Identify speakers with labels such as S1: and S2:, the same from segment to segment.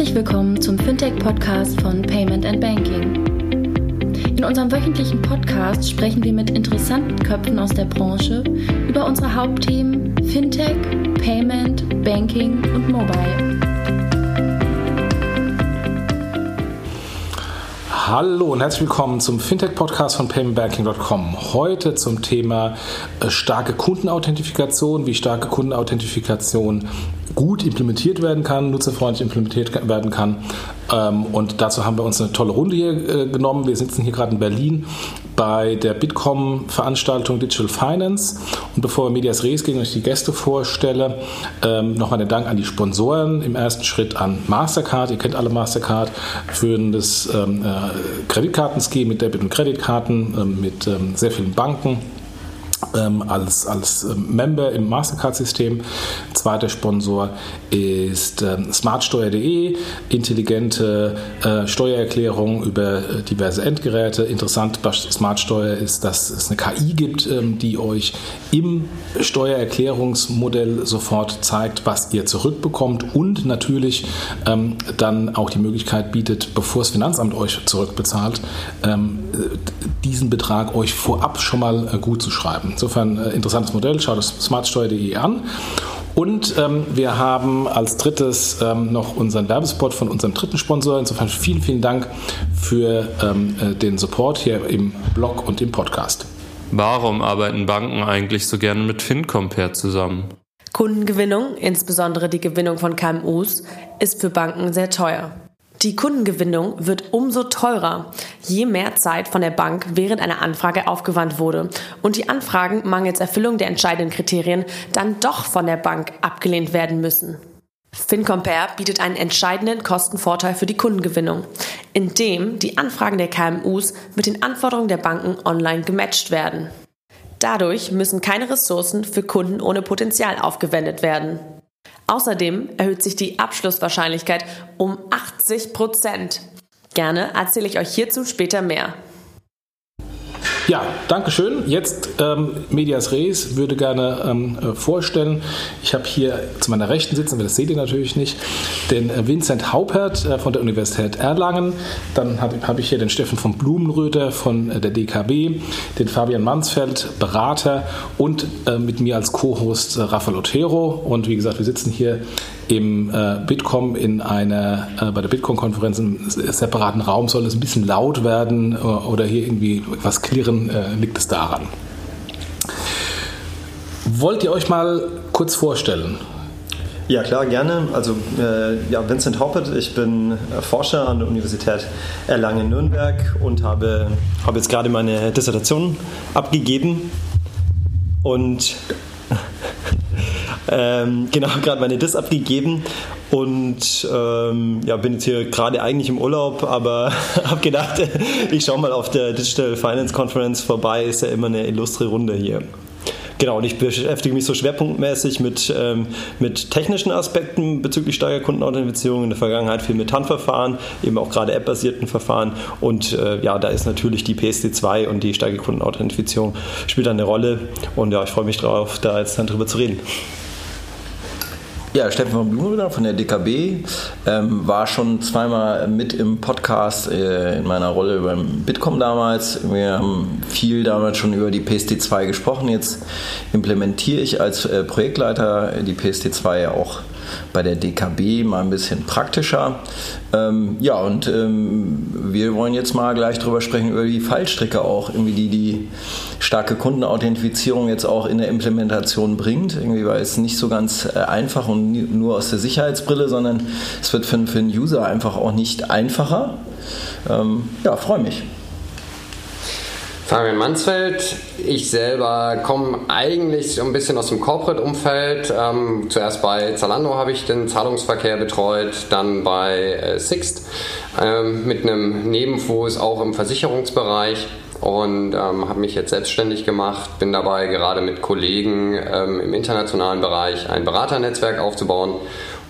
S1: Herzlich willkommen zum Fintech-Podcast von Payment and Banking. In unserem wöchentlichen Podcast sprechen wir mit interessanten Köpfen aus der Branche über unsere Hauptthemen Fintech, Payment, Banking und Mobile.
S2: Hallo und herzlich willkommen zum Fintech-Podcast von paymentbanking.com. Heute zum Thema äh, starke Kundenauthentifikation, wie starke Kundenauthentifikation gut implementiert werden kann, nutzerfreundlich implementiert werden kann. Ähm, und dazu haben wir uns eine tolle Runde hier äh, genommen. Wir sitzen hier gerade in Berlin bei der Bitkom-Veranstaltung Digital Finance. Und bevor wir Medias Res gehen und ich die Gäste vorstelle, ähm, nochmal den Dank an die Sponsoren. Im ersten Schritt an Mastercard. Ihr kennt alle Mastercard, führendes ähm, äh, Kreditkartenscheme mit Debit- und Kreditkarten, mit sehr vielen Banken ähm, als, als ähm, Member im Mastercard-System. Zweiter Sponsor ist ähm, smartsteuer.de, intelligente äh, Steuererklärung über äh, diverse Endgeräte. Interessant bei Smartsteuer ist, dass es eine KI gibt, ähm, die euch im Steuererklärungsmodell sofort zeigt, was ihr zurückbekommt und natürlich ähm, dann auch die Möglichkeit bietet, bevor das Finanzamt euch zurückbezahlt, ähm, äh, diesen Betrag euch vorab schon mal äh, gut zu schreiben. Insofern äh, interessantes Modell, schaut das smartsteuer.de an. Und ähm, wir haben als drittes ähm, noch unseren Werbespot von unserem dritten Sponsor. Insofern vielen, vielen Dank für ähm, äh, den Support hier im Blog und im Podcast.
S3: Warum arbeiten Banken eigentlich so gerne mit FinCompare zusammen?
S4: Kundengewinnung, insbesondere die Gewinnung von KMUs, ist für Banken sehr teuer. Die Kundengewinnung wird umso teurer, je mehr Zeit von der Bank während einer Anfrage aufgewandt wurde und die Anfragen mangels Erfüllung der entscheidenden Kriterien dann doch von der Bank abgelehnt werden müssen. FinCompare bietet einen entscheidenden Kostenvorteil für die Kundengewinnung, indem die Anfragen der KMUs mit den Anforderungen der Banken online gematcht werden. Dadurch müssen keine Ressourcen für Kunden ohne Potenzial aufgewendet werden. Außerdem erhöht sich die Abschlusswahrscheinlichkeit um 80 Prozent. Gerne erzähle ich euch hierzu später mehr.
S2: Ja, danke schön. Jetzt ähm, Medias Res würde gerne ähm, äh, vorstellen. Ich habe hier zu meiner Rechten sitzen, aber das seht ihr natürlich nicht, den äh, Vincent Haupert äh, von der Universität Erlangen. Dann habe hab ich hier den Steffen von Blumenröder von äh, der DKB, den Fabian Mansfeld, Berater und äh, mit mir als Co-Host äh, Rafael Otero. Und wie gesagt, wir sitzen hier im Bitkom in einer, bei der Bitkom-Konferenz im separaten Raum soll es ein bisschen laut werden oder hier irgendwie was klirren, äh, liegt es daran. Wollt ihr euch mal kurz vorstellen?
S5: Ja, klar, gerne. Also, äh, ja, Vincent Hoppet, ich bin Forscher an der Universität Erlangen-Nürnberg und habe, habe jetzt gerade meine Dissertation abgegeben. Und ähm, genau, gerade meine Dis abgegeben und ähm, ja, bin jetzt hier gerade eigentlich im Urlaub, aber habe gedacht, ich schaue mal auf der Digital Finance Conference vorbei, ist ja immer eine illustre Runde hier. Genau, und ich beschäftige mich so schwerpunktmäßig mit, ähm, mit technischen Aspekten bezüglich Steigerkundenauthentifizierung. In der Vergangenheit viel mit Handverfahren, eben auch gerade app-basierten Verfahren. Und äh, ja, da ist natürlich die PSD2 und die Steigerkundenauthentifizierung spielt eine Rolle. Und ja, ich freue mich darauf, da jetzt dann drüber zu reden.
S6: Ja, Steffen von Blumenröder von der DKB ähm, war schon zweimal mit im Podcast äh, in meiner Rolle beim Bitkom damals. Wir haben viel damals schon über die PSD2 gesprochen. Jetzt implementiere ich als äh, Projektleiter die PSD2 auch bei der DKB mal ein bisschen praktischer. Ähm, ja, und ähm, wir wollen jetzt mal gleich drüber sprechen, über die Fallstricke auch, irgendwie die die starke Kundenauthentifizierung jetzt auch in der Implementation bringt. Irgendwie war es nicht so ganz äh, einfach und nur aus der Sicherheitsbrille, sondern es wird für, für den User einfach auch nicht einfacher. Ähm, ja, freue mich.
S7: Fabian Mansfeld. Ich selber komme eigentlich so ein bisschen aus dem Corporate-Umfeld. Ähm, zuerst bei Zalando habe ich den Zahlungsverkehr betreut, dann bei äh, Sixt ähm, mit einem Nebenfuß auch im Versicherungsbereich und ähm, habe mich jetzt selbstständig gemacht. Bin dabei gerade mit Kollegen ähm, im internationalen Bereich ein Beraternetzwerk aufzubauen.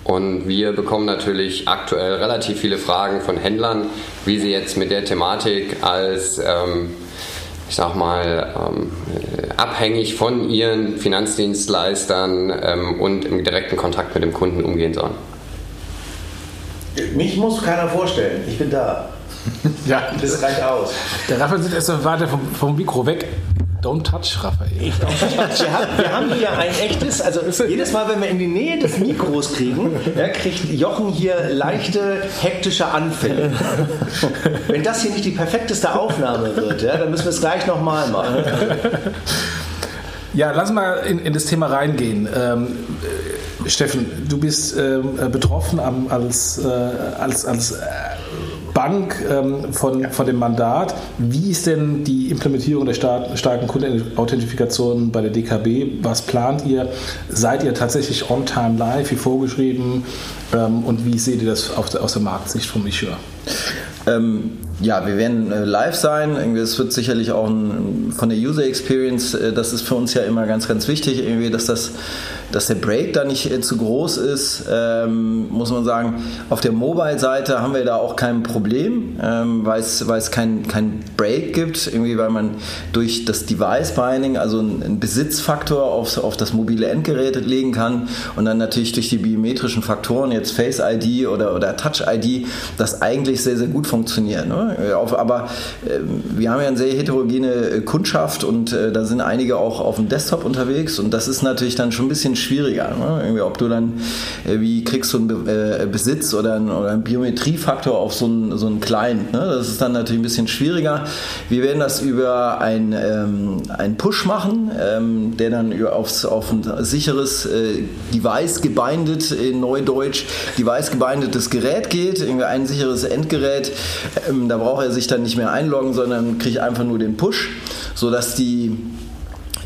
S7: Und wir bekommen natürlich aktuell relativ viele Fragen von Händlern, wie sie jetzt mit der Thematik als ähm, ich sag mal, ähm, abhängig von ihren Finanzdienstleistern ähm, und im direkten Kontakt mit dem Kunden umgehen sollen.
S8: Mich muss keiner vorstellen. Ich bin da.
S2: Ja,
S8: Das reicht aus.
S2: der Raphael sitzt erst weiter vom, vom Mikro weg. Don't touch, Raphael.
S8: Wir haben, wir haben hier ein echtes, also jedes Mal, wenn wir in die Nähe des Mikros kriegen, ja, kriegt Jochen hier leichte hektische Anfälle. Wenn das hier nicht die perfekteste Aufnahme wird, ja, dann müssen wir es gleich nochmal machen.
S2: Ja, lass mal in, in das Thema reingehen. Ähm, äh, Steffen, du bist äh, betroffen am, als, äh, als, als äh, Bank ähm, von, von dem Mandat. Wie ist denn die Implementierung der star starken Kundenauthentifikation bei der DKB? Was plant ihr? Seid ihr tatsächlich on time live, wie vorgeschrieben? Ähm, und wie seht ihr das der, aus der Marktsicht vom Issuer?
S6: Ähm, ja, wir werden äh, live sein. Es wird sicherlich auch ein, von der User Experience, äh, das ist für uns ja immer ganz, ganz wichtig, irgendwie, dass, das, dass der Break da nicht äh, zu groß ist. Ähm, muss man sagen, auf der Mobile-Seite haben wir da auch kein Problem, ähm, weil es, kein, kein Break gibt, irgendwie, weil man durch das Device-Binding, also einen Besitzfaktor auf, auf das mobile Endgerät legen kann und dann natürlich durch die biometrischen Faktoren, jetzt Face ID oder, oder Touch ID, das eigentlich sehr, sehr gut funktioniert. Ne? Aber äh, wir haben ja eine sehr heterogene Kundschaft und äh, da sind einige auch auf dem Desktop unterwegs und das ist natürlich dann schon ein bisschen schwieriger. Ne? Irgendwie, ob du dann, äh, wie kriegst du einen Be äh, Besitz oder einen, oder einen Biometriefaktor auf so einen, so einen Client? Ne? Das ist dann natürlich ein bisschen schwieriger. Wir werden das über ein, ähm, einen Push machen, ähm, der dann aufs, auf ein sicheres äh, Device gebindet, in Neudeutsch, Device gebindetes Gerät geht, irgendwie ein sicheres Endgerät. Ähm, da braucht er sich dann nicht mehr einloggen, sondern kriegt einfach nur den Push, sodass die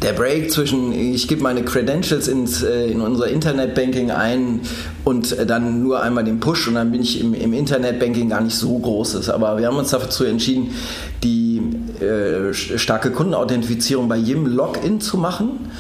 S6: der Break zwischen, ich gebe meine Credentials ins, äh, in unser Internetbanking ein und äh, dann nur einmal den Push und dann bin ich im, im Internetbanking gar nicht so groß ist. Aber wir haben uns dazu entschieden, die äh, starke Kundenauthentifizierung bei jedem Login zu machen,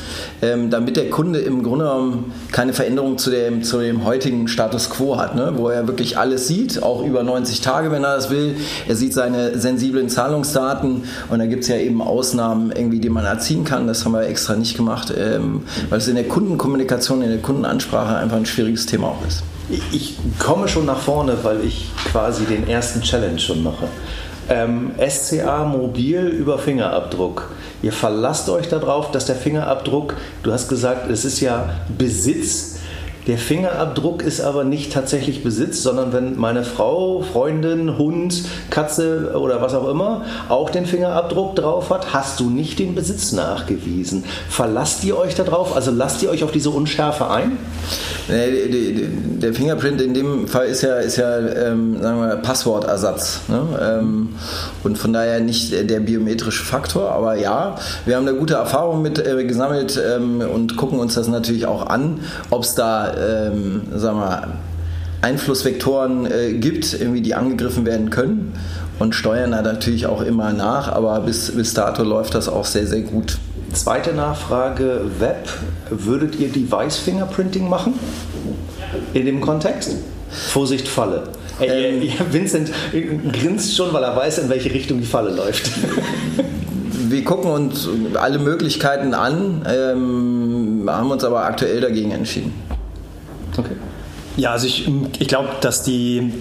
S6: ähm, damit der Kunde im Grunde genommen keine Veränderung zu dem, zu dem heutigen Status quo hat, ne? wo er wirklich alles sieht, auch über 90 Tage, wenn er das will. Er sieht seine sensiblen Zahlungsdaten und da gibt es ja eben Ausnahmen, irgendwie, die man erziehen kann. Das haben wir extra nicht gemacht, ähm, weil es in der Kundenkommunikation, in der Kundenansprache einfach ein schwieriges Thema auch ist.
S8: Ich, ich komme schon nach vorne, weil ich quasi den ersten Challenge schon mache. Ähm, SCA mobil über Fingerabdruck. Ihr verlasst euch darauf, dass der Fingerabdruck, du hast gesagt, es ist ja Besitz. Der Fingerabdruck ist aber nicht tatsächlich Besitz, sondern wenn meine Frau, Freundin, Hund, Katze oder was auch immer auch den Fingerabdruck drauf hat, hast du nicht den Besitz nachgewiesen. Verlasst ihr euch darauf? Also lasst ihr euch auf diese Unschärfe ein?
S6: Der Fingerprint in dem Fall ist ja, ist ja ähm, sagen wir, Passwortersatz. Ne? Ähm, und von daher nicht der biometrische Faktor. Aber ja, wir haben da gute Erfahrungen mit äh, gesammelt ähm, und gucken uns das natürlich auch an, ob es da ähm, sagen wir, Einflussvektoren äh, gibt, irgendwie, die angegriffen werden können. Und steuern da natürlich auch immer nach. Aber bis, bis dato läuft das auch sehr, sehr gut.
S8: Zweite Nachfrage, Web. Würdet ihr Device Fingerprinting machen? In dem Kontext? Vorsicht, Falle. Ey,
S6: Ähm.
S8: äh, Vincent grinst schon, weil er weiß, in welche Richtung die Falle läuft.
S6: Wir gucken uns alle Möglichkeiten an, ähm, haben uns aber aktuell dagegen entschieden.
S8: Okay.
S5: Ja, also ich, ich glaube, dass die,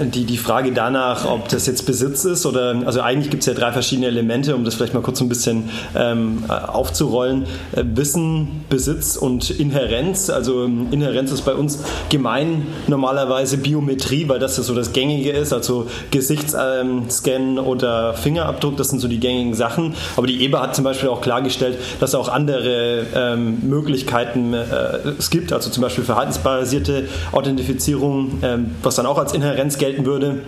S5: die, die Frage danach, ob das jetzt Besitz ist oder, also eigentlich gibt es ja drei verschiedene Elemente, um das vielleicht mal kurz ein bisschen ähm, aufzurollen. Äh, Wissen, Besitz und Inherenz. Also ähm, Inherenz ist bei uns gemein normalerweise Biometrie, weil das ja so das Gängige ist, also Gesichtsscan oder Fingerabdruck, das sind so die gängigen Sachen. Aber die EBA hat zum Beispiel auch klargestellt, dass auch andere ähm, Möglichkeiten äh, es gibt, also zum Beispiel verhaltensbasierte Authentifizierung, ähm, was dann auch als Inherenz gelten würde.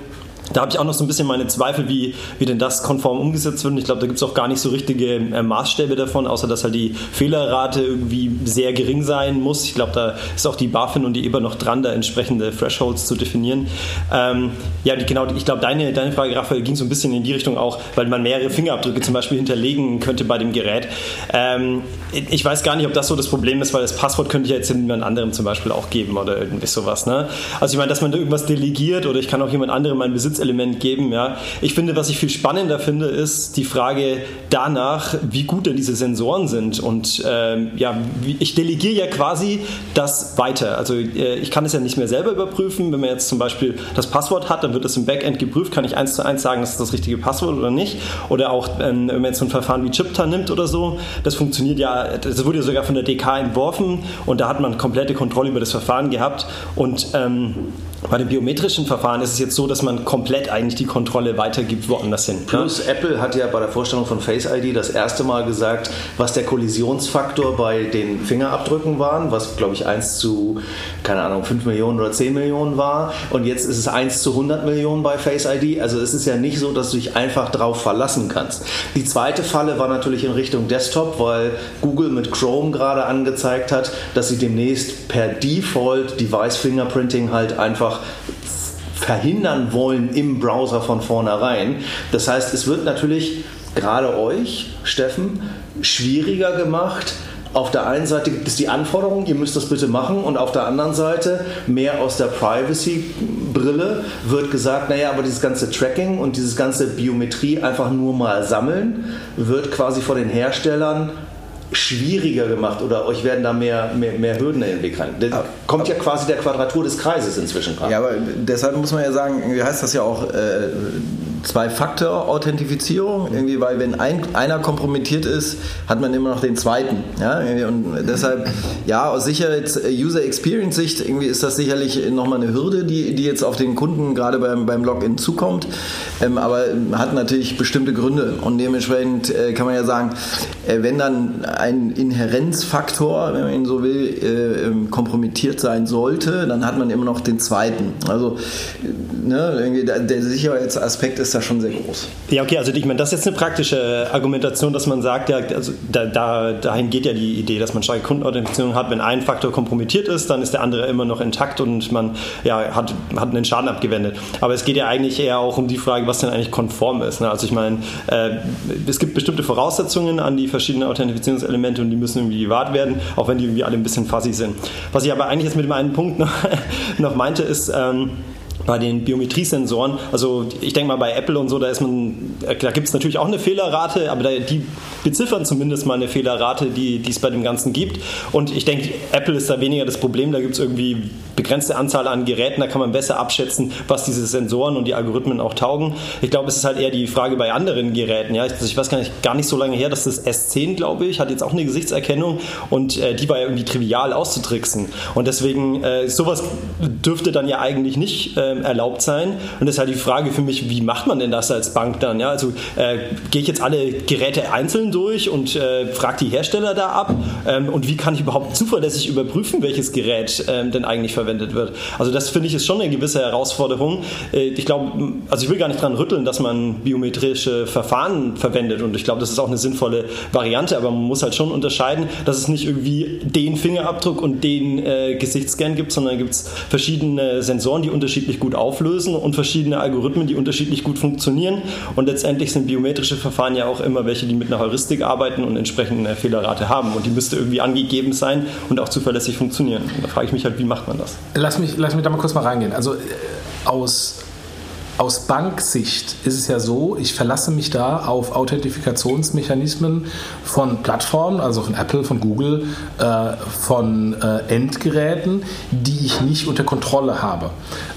S5: Da habe ich auch noch so ein bisschen meine Zweifel, wie, wie denn das konform umgesetzt wird. Und ich glaube, da gibt es auch gar nicht so richtige äh, Maßstäbe davon, außer dass halt die Fehlerrate irgendwie sehr gering sein muss. Ich glaube, da ist auch die BaFin und die EBA noch dran, da entsprechende Thresholds zu definieren. Ähm, ja, die, genau, ich glaube, deine, deine Frage, Raphael, ging so ein bisschen in die Richtung auch, weil man mehrere Fingerabdrücke zum Beispiel hinterlegen könnte bei dem Gerät. Ähm, ich weiß gar nicht, ob das so das Problem ist, weil das Passwort könnte ich ja jetzt jemand anderem zum Beispiel auch geben oder irgendwie sowas. Ne? Also ich meine, dass man da irgendwas delegiert oder ich kann auch jemand anderem meinen Besitz Besitzelement geben. Ja. Ich finde, was ich viel spannender finde, ist die Frage danach, wie gut denn diese Sensoren sind. Und ähm, ja, ich delegiere ja quasi das weiter. Also äh, ich kann es ja nicht mehr selber überprüfen. Wenn man jetzt zum Beispiel das Passwort hat, dann wird das im Backend geprüft. Kann ich eins zu eins sagen, das ist das richtige Passwort oder nicht? Oder auch, ähm, wenn man jetzt so ein Verfahren wie Chipta nimmt oder so, das funktioniert ja, das wurde ja sogar von der DK entworfen und da hat man komplette Kontrolle über das Verfahren gehabt. Und ähm, bei dem biometrischen Verfahren ist es jetzt so, dass man komplett eigentlich die Kontrolle weitergibt woanders hin.
S8: Plus
S5: ja?
S8: Apple hat ja bei der Vorstellung von Face ID das erste Mal gesagt, was der Kollisionsfaktor bei den Fingerabdrücken war, was glaube ich 1 zu, keine Ahnung, 5 Millionen oder 10 Millionen war. Und jetzt ist es 1 zu 100 Millionen bei Face ID. Also es ist ja nicht so, dass du dich einfach drauf verlassen kannst. Die zweite Falle war natürlich in Richtung Desktop, weil Google mit Chrome gerade angezeigt hat, dass sie demnächst per Default Device Fingerprinting halt einfach einfach verhindern wollen im Browser von vornherein. Das heißt, es wird natürlich gerade euch, Steffen, schwieriger gemacht, auf der einen Seite gibt es die Anforderung, ihr müsst das bitte machen, und auf der anderen Seite, mehr aus der Privacy-Brille, wird gesagt, naja, aber dieses ganze Tracking und dieses ganze Biometrie einfach nur mal sammeln, wird quasi von den Herstellern schwieriger gemacht oder euch werden da mehr, mehr, mehr Hürden in den Weg rein. Da kommt ja quasi der Quadratur des Kreises inzwischen
S6: rein. Ja, aber deshalb muss man ja sagen, wie heißt das ja auch, äh, Zwei-Faktor-Authentifizierung, irgendwie, weil wenn ein, einer kompromittiert ist, hat man immer noch den zweiten. Ja? Und deshalb, ja, aus Sicherheits-User-Experience-Sicht irgendwie ist das sicherlich nochmal eine Hürde, die, die jetzt auf den Kunden gerade beim, beim Login zukommt, ähm, aber hat natürlich bestimmte Gründe und dementsprechend äh, kann man ja sagen, äh, wenn dann ein Inhärenzfaktor, wenn man ihn so will, äh, ähm, kompromittiert sein sollte, dann hat man immer noch den zweiten. Also ne, der, der Sicherheitsaspekt ist da schon sehr groß.
S5: Ja, okay, also ich meine, das ist jetzt eine praktische Argumentation, dass man sagt, ja, also da, da, dahin geht ja die Idee, dass man starke Kundenauthentifizierung hat. Wenn ein Faktor kompromittiert ist, dann ist der andere immer noch intakt und man ja, hat, hat einen Schaden abgewendet. Aber es geht ja eigentlich eher auch um die Frage, was denn eigentlich konform ist. Ne? Also ich meine, äh, es gibt bestimmte Voraussetzungen an die verschiedenen Authentifizierungselemente und die müssen irgendwie gewahrt werden, auch wenn die irgendwie alle ein bisschen fuzzy sind. Was ich aber eigentlich jetzt mit dem einen Punkt noch, noch meinte, ist, ähm, bei den Biometriesensoren, also ich denke mal bei Apple und so, da ist man, da gibt es natürlich auch eine Fehlerrate, aber die beziffern zumindest mal eine Fehlerrate, die, es bei dem Ganzen gibt. Und ich denke, Apple ist da weniger das Problem, da gibt es irgendwie begrenzte Anzahl an Geräten, da kann man besser abschätzen, was diese Sensoren und die Algorithmen auch taugen. Ich glaube, es ist halt eher die Frage bei anderen Geräten. Ja? Also ich weiß gar nicht, gar nicht so lange her, dass das S10, glaube ich, hat jetzt auch eine Gesichtserkennung und äh, die war ja irgendwie trivial auszutricksen. Und deswegen, äh, sowas dürfte dann ja eigentlich nicht äh, erlaubt sein. Und das ist halt die Frage für mich, wie macht man denn das als Bank dann? Ja? Also äh, gehe ich jetzt alle Geräte einzeln durch und äh, frage die Hersteller da ab? Ähm, und wie kann ich überhaupt zuverlässig überprüfen, welches Gerät ähm, denn eigentlich verwendet wird? Also das finde ich ist schon eine gewisse Herausforderung. Äh, ich glaube, also ich will gar nicht dran rütteln, dass man biometrische Verfahren verwendet und ich glaube, das ist auch eine sinnvolle Variante, aber man muss halt schon unterscheiden, dass es nicht irgendwie den Fingerabdruck und den äh, Gesichtsscan gibt, sondern gibt es verschiedene Sensoren, die unterschiedlich gut auflösen und verschiedene Algorithmen, die unterschiedlich gut funktionieren und letztendlich sind biometrische Verfahren ja auch immer welche, die mit einer Heuristik arbeiten und entsprechend eine Fehlerrate haben. Und die müsste irgendwie angegeben sein und auch zuverlässig funktionieren. Und da frage ich mich halt, wie macht man das?
S2: Lass mich, lass mich da mal kurz mal reingehen. Also äh, aus aus Banksicht ist es ja so, ich verlasse mich da auf Authentifikationsmechanismen von Plattformen, also von Apple, von Google, äh, von äh, Endgeräten, die ich nicht unter Kontrolle habe.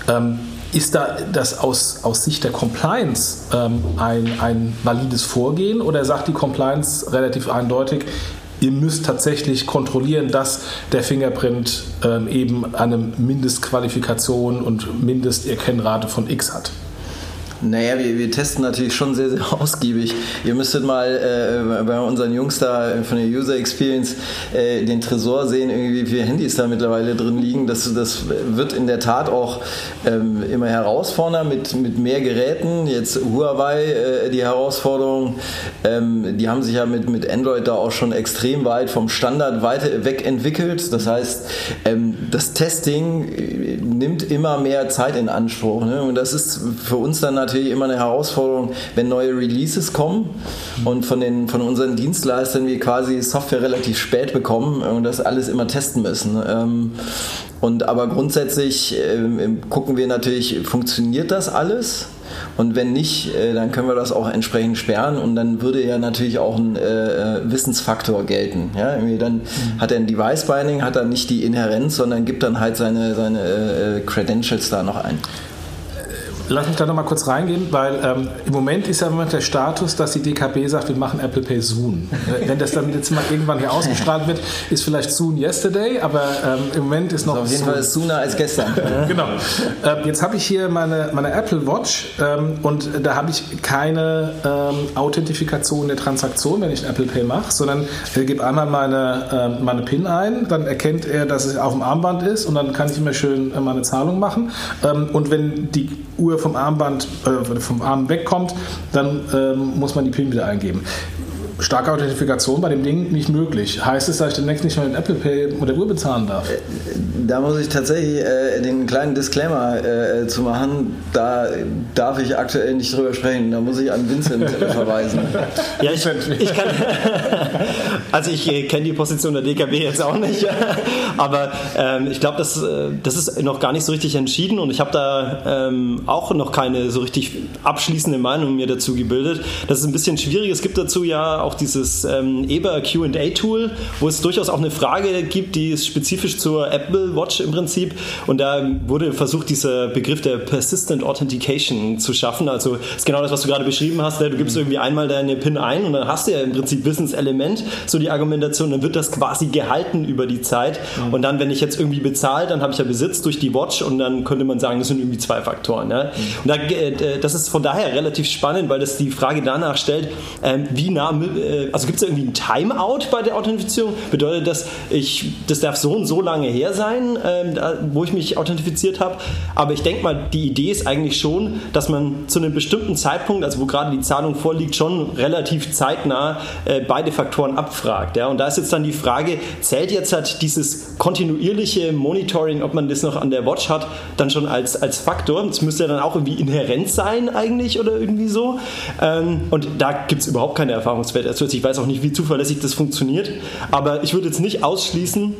S2: Ähm, ist da das aus, aus Sicht der Compliance ähm, ein, ein valides Vorgehen oder sagt die Compliance relativ eindeutig, ihr müsst tatsächlich kontrollieren, dass der Fingerprint ähm, eben eine Mindestqualifikation und Mindesterkennrate von X hat?
S6: Naja, wir, wir testen natürlich schon sehr, sehr ausgiebig. Ihr müsstet mal äh, bei unseren Jungs da von der User Experience äh, den Tresor sehen, irgendwie wie viele Handys da mittlerweile drin liegen. Das, das wird in der Tat auch ähm, immer herausfordernder mit, mit mehr Geräten. Jetzt Huawei, äh, die Herausforderung, ähm, die haben sich ja mit, mit Android da auch schon extrem weit vom Standard weiter weg entwickelt. Das heißt, ähm, das Testing äh, nimmt immer mehr Zeit in Anspruch. Ne? Und das ist für uns dann natürlich immer eine Herausforderung, wenn neue Releases kommen und von, den, von unseren Dienstleistern wir quasi Software relativ spät bekommen und das alles immer testen müssen. Ähm, und aber grundsätzlich ähm, gucken wir natürlich, funktioniert das alles? Und wenn nicht, äh, dann können wir das auch entsprechend sperren und dann würde ja natürlich auch ein äh, Wissensfaktor gelten. Ja? Irgendwie dann mhm. hat er ein Device Binding, hat er nicht die Inherenz, sondern gibt dann halt seine, seine äh, Credentials da noch ein.
S2: Lass mich da nochmal kurz reingehen, weil ähm, im Moment ist ja im Moment der Status, dass die DKB sagt, wir machen Apple Pay soon. Wenn das dann jetzt mal irgendwann hier ausgestrahlt wird, ist vielleicht soon yesterday, aber ähm, im Moment ist noch.
S6: Also auf jeden soon. Fall sooner als gestern.
S2: genau. Ähm, jetzt habe ich hier meine, meine Apple Watch ähm, und da habe ich keine ähm, Authentifikation der Transaktion, wenn ich Apple Pay mache, sondern ich gebe einmal meine, ähm, meine PIN ein, dann erkennt er, dass es auf dem Armband ist und dann kann ich immer schön äh, meine Zahlung machen. und wenn die Uhr vom Armband, äh, vom Arm wegkommt, dann ähm, muss man die PIN wieder eingeben starke Authentifikation bei dem Ding nicht möglich. Heißt es, dass ich demnächst nicht mehr mit Apple Pay oder Uhr bezahlen darf? Äh,
S6: da muss ich tatsächlich äh, den kleinen Disclaimer äh, zu machen. Da darf ich aktuell nicht drüber sprechen. Da muss ich an Vincent verweisen.
S5: Ja, ich, ich kann. Also ich äh, kenne die Position der DKB jetzt auch nicht, aber ähm, ich glaube, das, äh, das ist noch gar nicht so richtig entschieden und ich habe da ähm, auch noch keine so richtig abschließende Meinung mir dazu gebildet. Das ist ein bisschen schwierig. Es gibt dazu ja auch dieses ähm, Eber QA-Tool, wo es durchaus auch eine Frage gibt, die ist spezifisch zur Apple Watch im Prinzip. Und da wurde versucht, dieser Begriff der Persistent Authentication zu schaffen. Also ist genau das, was du gerade beschrieben hast. Ne? Du gibst mhm. irgendwie einmal deine PIN ein und dann hast du ja im Prinzip Wissenselement, so die Argumentation, dann wird das quasi gehalten über die Zeit. Mhm. Und dann, wenn ich jetzt irgendwie bezahle, dann habe ich ja Besitz durch die Watch und dann könnte man sagen, das sind irgendwie zwei Faktoren. Ne? Und da, äh, das ist von daher relativ spannend, weil das die Frage danach stellt, ähm, wie nah äh, also gibt es irgendwie ein Timeout bei der Authentifizierung? Bedeutet das, ich, das darf so und so lange her sein, ähm, wo ich mich authentifiziert habe? Aber ich denke mal, die Idee ist eigentlich schon, dass man zu einem bestimmten Zeitpunkt, also wo gerade die Zahlung vorliegt, schon relativ zeitnah äh, beide Faktoren abfragt. Ja? Und da ist jetzt dann die Frage, zählt jetzt halt dieses kontinuierliche Monitoring, ob man das noch an der Watch hat, dann schon als, als Faktor? Das müsste ja dann auch irgendwie inhärent sein eigentlich oder irgendwie so. Ähm, und da gibt es überhaupt keine Erfahrungswerte also ich weiß auch nicht, wie zuverlässig das funktioniert, aber ich würde jetzt nicht ausschließen,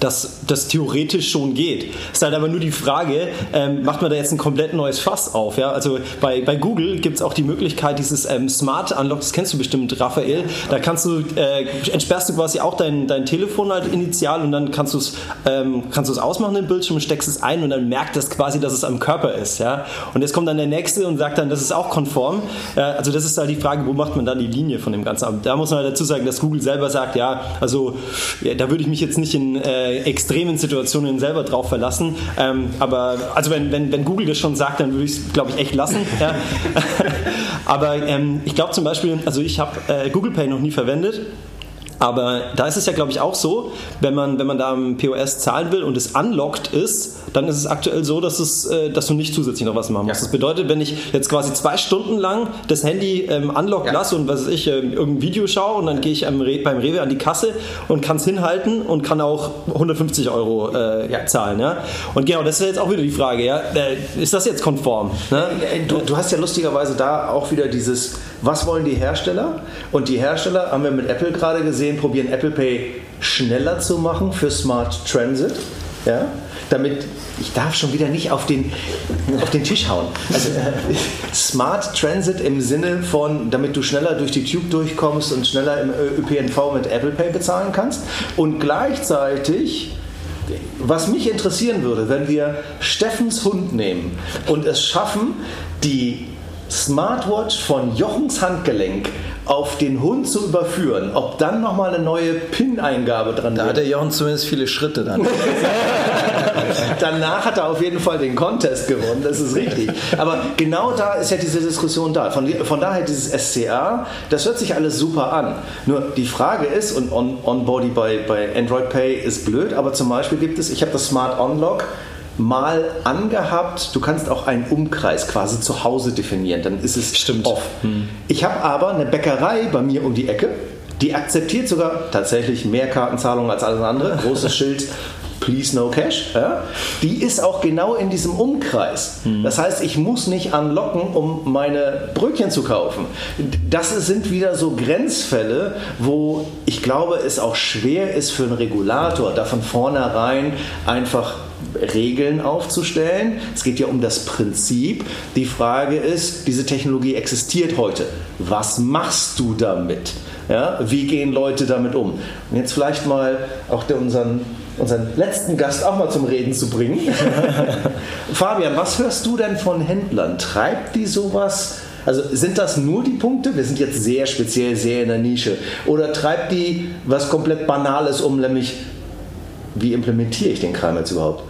S5: dass das theoretisch schon geht. Es ist halt aber nur die Frage, ähm, macht man da jetzt ein komplett neues Fass auf? Ja? Also bei, bei Google gibt es auch die Möglichkeit, dieses ähm, Smart Unlock, das kennst du bestimmt, Raphael, da kannst du, äh, entsperrst du quasi auch dein, dein Telefon halt initial und dann kannst du es ähm, kannst du's ausmachen, den Bildschirm, steckst es ein und dann merkt das quasi, dass es am Körper ist. Ja? Und jetzt kommt dann der Nächste und sagt dann, das ist auch konform. Äh, also das ist halt die Frage, wo macht man dann die Linie von dem Ganzen? Da muss man halt dazu sagen, dass Google selber sagt, ja, also ja, da würde ich mich jetzt nicht in äh, extremen Situationen selber drauf verlassen. Ähm, aber also wenn, wenn, wenn Google das schon sagt, dann würde ich es, glaube ich, echt lassen. Ja. aber ähm, ich glaube zum Beispiel, also ich habe äh, Google Pay noch nie verwendet. Aber da ist es ja, glaube ich, auch so, wenn man, wenn man da am POS zahlen will und es unlocked ist, dann ist es aktuell so, dass, es, äh, dass du nicht zusätzlich noch was machen musst. Ja. Das bedeutet, wenn ich jetzt quasi zwei Stunden lang das Handy ähm, unlocked ja. lasse und was weiß ich, äh, irgendein Video schaue und dann gehe ich am Re beim Rewe an die Kasse und kann es hinhalten und kann auch 150 Euro äh, ja. zahlen. Ja? Und genau, das ist jetzt auch wieder die Frage, ja? Äh, ist das jetzt konform? Ne?
S8: Äh, du, du hast ja lustigerweise da auch wieder dieses, was wollen die Hersteller? Und die Hersteller, haben wir mit Apple gerade gesehen, probieren Apple Pay schneller zu machen für Smart Transit. Ja? damit ich darf schon wieder nicht auf den, auf den Tisch hauen. Also äh, Smart Transit im Sinne von, damit du schneller durch die Tube durchkommst und schneller im ÖPNV mit Apple Pay bezahlen kannst. Und gleichzeitig was mich interessieren würde, wenn wir Steffens Hund nehmen und es schaffen, die Smartwatch von Jochens Handgelenk auf den Hund zu überführen, ob dann nochmal eine neue PIN-Eingabe dran
S6: Da wird. hat der Jochen zumindest viele Schritte dann.
S8: Danach hat er auf jeden Fall den Contest gewonnen, das ist richtig. Aber genau da ist ja diese Diskussion da. Von, von daher dieses SCA, das hört sich alles super an. Nur die Frage ist, und On-Body on bei, bei Android Pay ist blöd, aber zum Beispiel gibt es, ich habe das Smart Unlock, mal angehabt. Du kannst auch einen Umkreis quasi zu Hause definieren, dann ist es
S5: Stimmt.
S8: off. Hm. Ich habe aber eine Bäckerei bei mir um die Ecke, die akzeptiert sogar tatsächlich mehr Kartenzahlungen als alles andere. Großes Schild, Please No Cash. Ja? Die ist auch genau in diesem Umkreis. Hm. Das heißt, ich muss nicht anlocken, um meine Brötchen zu kaufen. Das sind wieder so Grenzfälle, wo ich glaube, es auch schwer ist für einen Regulator, da von vornherein einfach Regeln aufzustellen. Es geht ja um das Prinzip. Die Frage ist, diese Technologie existiert heute. Was machst du damit? Ja, wie gehen Leute damit um? Und jetzt vielleicht mal auch der, unseren, unseren letzten Gast auch mal zum Reden zu bringen. Fabian, was hörst du denn von Händlern? Treibt die sowas? Also sind das nur die Punkte? Wir sind jetzt sehr speziell, sehr in der Nische. Oder treibt die was komplett Banales um, nämlich wie implementiere ich den Kram jetzt überhaupt?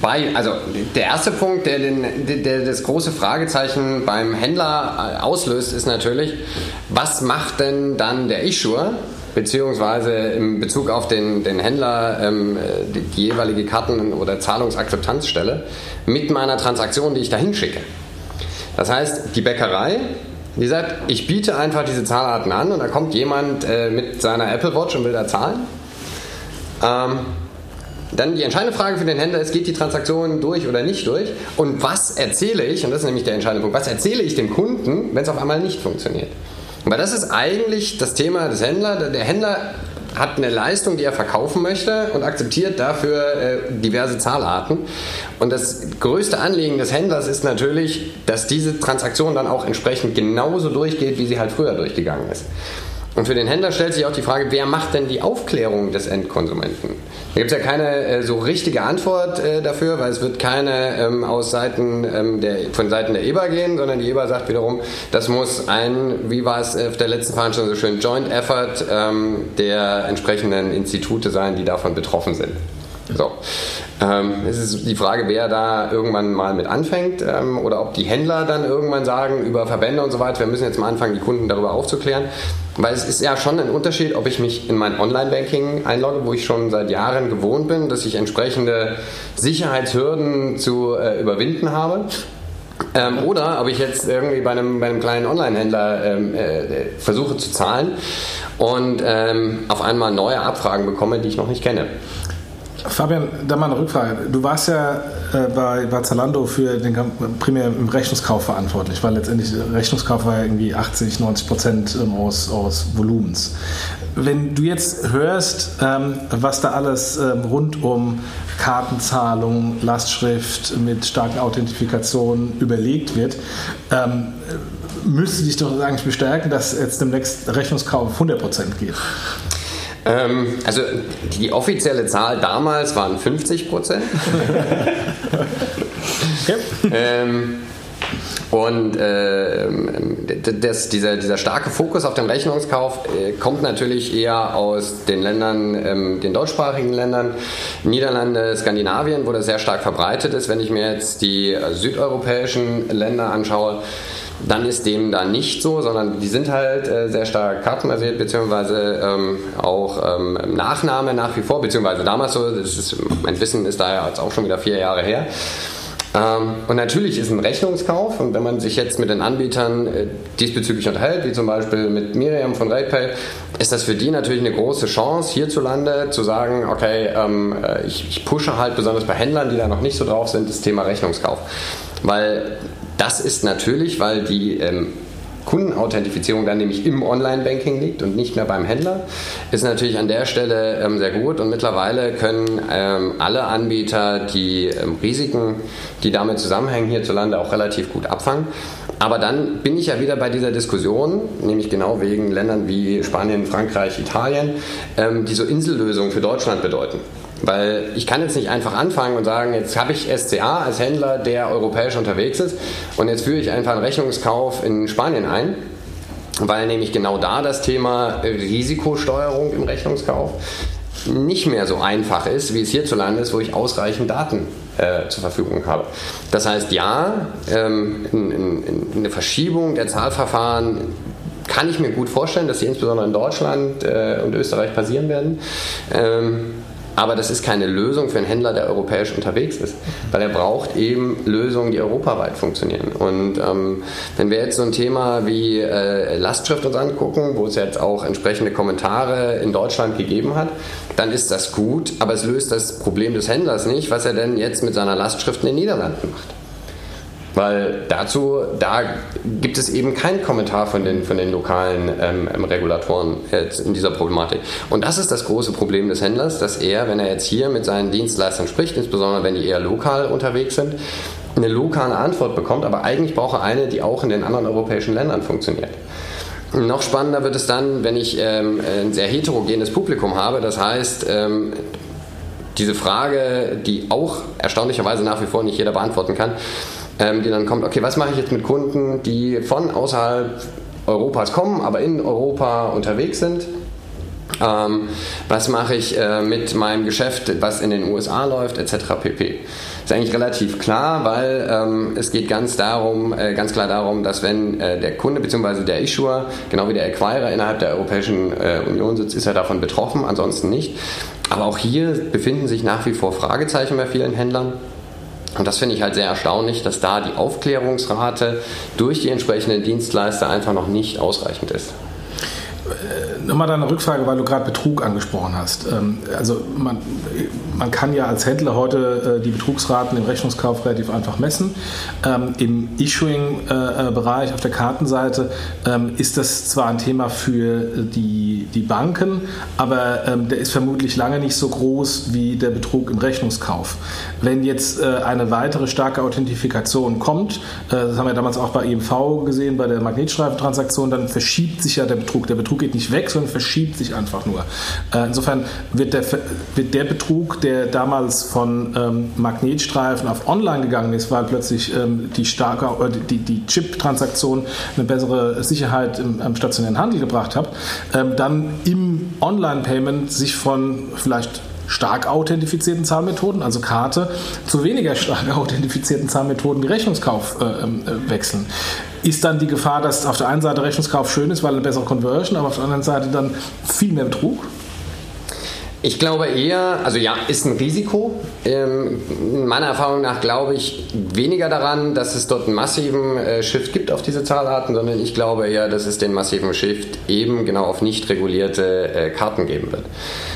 S7: Bei, also der erste Punkt, der, den, der das große Fragezeichen beim Händler äh, auslöst, ist natürlich, was macht denn dann der Issuer, beziehungsweise in Bezug auf den, den Händler ähm, die, die, jeweilige Karten- oder Zahlungsakzeptanzstelle mit meiner Transaktion, die ich dahin schicke. Das heißt, die Bäckerei, die sagt, ich biete einfach diese Zahlarten an und da kommt jemand äh, mit seiner Apple Watch und will da zahlen. Ähm, dann die entscheidende Frage für den Händler ist, geht die Transaktion durch oder nicht durch? Und was erzähle ich, und das ist nämlich der entscheidende Punkt, was erzähle ich dem Kunden, wenn es auf einmal nicht funktioniert? Weil das ist eigentlich das Thema des Händlers. Der Händler hat eine Leistung, die er verkaufen möchte und akzeptiert dafür äh, diverse Zahlarten. Und das größte Anliegen des Händlers ist natürlich, dass diese Transaktion dann auch entsprechend genauso durchgeht, wie sie halt früher durchgegangen ist. Und für den Händler stellt sich auch die Frage, wer macht denn die Aufklärung des Endkonsumenten? Da gibt es ja keine äh, so richtige Antwort äh, dafür, weil es wird keine ähm, aus Seiten ähm, der, von Seiten der EBA gehen, sondern die EBA sagt wiederum, das muss ein, wie war es auf der letzten Veranstaltung so schön, Joint Effort ähm, der entsprechenden Institute sein, die davon betroffen sind. So. Ähm, es ist die Frage, wer da irgendwann mal mit anfängt ähm, oder ob die Händler dann irgendwann sagen über Verbände und so weiter, wir müssen jetzt mal anfangen, die Kunden darüber aufzuklären. Weil es ist ja schon ein Unterschied, ob ich mich in mein Online-Banking einlogge, wo ich schon seit Jahren gewohnt bin, dass ich entsprechende Sicherheitshürden zu äh, überwinden habe. Ähm, oder ob ich jetzt irgendwie bei einem, bei einem kleinen Online-Händler ähm, äh, versuche zu zahlen und ähm, auf einmal neue Abfragen bekomme, die ich noch nicht kenne.
S2: Fabian, da mal eine Rückfrage. Du warst ja äh, bei, bei Zalando für den primär im Rechnungskauf verantwortlich, weil letztendlich Rechnungskauf war ja irgendwie 80, 90 Prozent ähm, aus, aus Volumens. Wenn du jetzt hörst, ähm, was da alles ähm, rund um Kartenzahlung, Lastschrift mit starken Authentifikationen überlegt wird, ähm, müsste dich doch eigentlich bestärken, dass jetzt demnächst Rechnungskauf auf 100 Prozent geht.
S7: Ähm, also die offizielle Zahl damals waren 50 Prozent. okay. ähm, und äh, das, dieser, dieser starke Fokus auf den Rechnungskauf äh, kommt natürlich eher aus den Ländern, ähm, den deutschsprachigen Ländern, Niederlande, Skandinavien, wo das sehr stark verbreitet ist. Wenn ich mir jetzt die südeuropäischen Länder anschaue, dann ist dem da nicht so, sondern die sind halt äh, sehr stark kartenbasiert, beziehungsweise ähm, auch ähm, Nachname nach wie vor, beziehungsweise damals so, das ist, mein Wissen ist da ja jetzt auch schon wieder vier Jahre her. Ähm, und natürlich ist ein Rechnungskauf, und wenn man sich jetzt mit den Anbietern äh, diesbezüglich unterhält, wie zum Beispiel mit Miriam von RatePay, ist das für die natürlich eine große Chance, hierzulande zu sagen, okay, ähm, äh, ich, ich pushe halt besonders bei Händlern, die da noch nicht so drauf sind, das Thema Rechnungskauf. Weil das ist natürlich, weil die ähm, Kundenauthentifizierung dann nämlich im Online-Banking liegt und nicht mehr beim Händler, ist natürlich an der Stelle ähm, sehr gut und mittlerweile können ähm, alle Anbieter die ähm, Risiken, die damit zusammenhängen, hierzulande auch relativ gut abfangen. Aber dann bin ich ja wieder bei dieser Diskussion, nämlich genau wegen Ländern wie Spanien, Frankreich, Italien, ähm, die so Insellösungen für Deutschland bedeuten. Weil ich kann jetzt nicht einfach anfangen und sagen, jetzt habe ich SCA als Händler, der europäisch unterwegs ist und jetzt führe ich einfach einen Rechnungskauf in Spanien ein, weil nämlich genau da das Thema Risikosteuerung im Rechnungskauf nicht mehr so einfach ist, wie es hierzulande ist, wo ich ausreichend Daten äh, zur Verfügung habe. Das heißt, ja, ähm, in, in, in eine Verschiebung der Zahlverfahren kann ich mir gut vorstellen, dass sie insbesondere in Deutschland äh, und Österreich passieren werden. Ähm, aber das ist keine Lösung für einen Händler, der europäisch unterwegs ist, weil er braucht eben Lösungen, die europaweit funktionieren. Und ähm, wenn wir jetzt so ein Thema wie äh, Lastschrift uns angucken, wo es jetzt auch entsprechende Kommentare in Deutschland gegeben hat, dann ist das gut, aber es löst das Problem des Händlers nicht, was er denn jetzt mit seiner Lastschrift in den Niederlanden macht. Weil dazu, da gibt es eben keinen Kommentar von den, von den lokalen ähm, ähm Regulatoren jetzt in dieser Problematik. Und das ist das große Problem des Händlers, dass er, wenn er jetzt hier mit seinen Dienstleistern spricht, insbesondere wenn die eher lokal unterwegs sind, eine lokale Antwort bekommt, aber eigentlich braucht er eine, die auch in den anderen europäischen Ländern funktioniert. Noch spannender wird es dann, wenn ich ähm, ein sehr heterogenes Publikum habe. Das heißt, ähm, diese Frage, die auch erstaunlicherweise nach wie vor nicht jeder beantworten kann, ähm, die dann kommt, okay, was mache ich jetzt mit Kunden, die von außerhalb Europas kommen, aber in Europa unterwegs sind? Ähm, was mache ich äh, mit meinem Geschäft, was in den USA läuft, etc. pp. Ist eigentlich relativ klar, weil ähm, es geht ganz darum, äh, ganz klar darum, dass wenn äh, der Kunde bzw. der Issuer, genau wie der Acquirer innerhalb der Europäischen äh, Union sitzt, ist er davon betroffen, ansonsten nicht. Aber auch hier befinden sich nach wie vor Fragezeichen bei vielen Händlern. Und das finde ich halt sehr erstaunlich, dass da die Aufklärungsrate durch die entsprechenden Dienstleister einfach noch nicht ausreichend ist.
S2: Äh, nochmal deine Rückfrage, weil du gerade Betrug angesprochen hast. Ähm, also man, man kann ja als Händler heute äh, die Betrugsraten im Rechnungskauf relativ einfach messen. Ähm, Im Issuing-Bereich auf der Kartenseite ähm, ist das zwar ein Thema für die, die Banken, aber der ist vermutlich lange nicht so groß wie der Betrug im Rechnungskauf. Wenn jetzt äh, eine weitere starke Authentifikation kommt, das haben wir damals auch bei EMV gesehen, bei der Magnetstreifentransaktion, dann verschiebt sich ja der Betrug. Der Betrug geht nicht weg, sondern verschiebt sich einfach nur. Äh, insofern wird der, wird der Betrug, der damals von ähm, Magnetstreifen auf Online gegangen ist, weil plötzlich ähm, die starke, äh, die, die Chip-Transaktion eine bessere Sicherheit im, im stationären Handel gebracht hat, ähm, dann im Online-Payment sich von vielleicht stark authentifizierten Zahlmethoden, also Karte, zu weniger stark authentifizierten Zahlmethoden wie Rechnungskauf äh, ähm, äh, wechseln. Ist dann die Gefahr, dass auf der einen Seite Rechnungskauf schön ist, weil eine bessere Conversion, aber auf der anderen Seite dann viel mehr Betrug?
S7: Ich glaube eher, also ja, ist ein Risiko. Ähm, meiner Erfahrung nach glaube ich weniger daran, dass es dort einen massiven äh, Shift gibt auf diese Zahlarten, sondern ich glaube eher, dass es den massiven Shift eben genau auf nicht regulierte äh, Karten geben wird.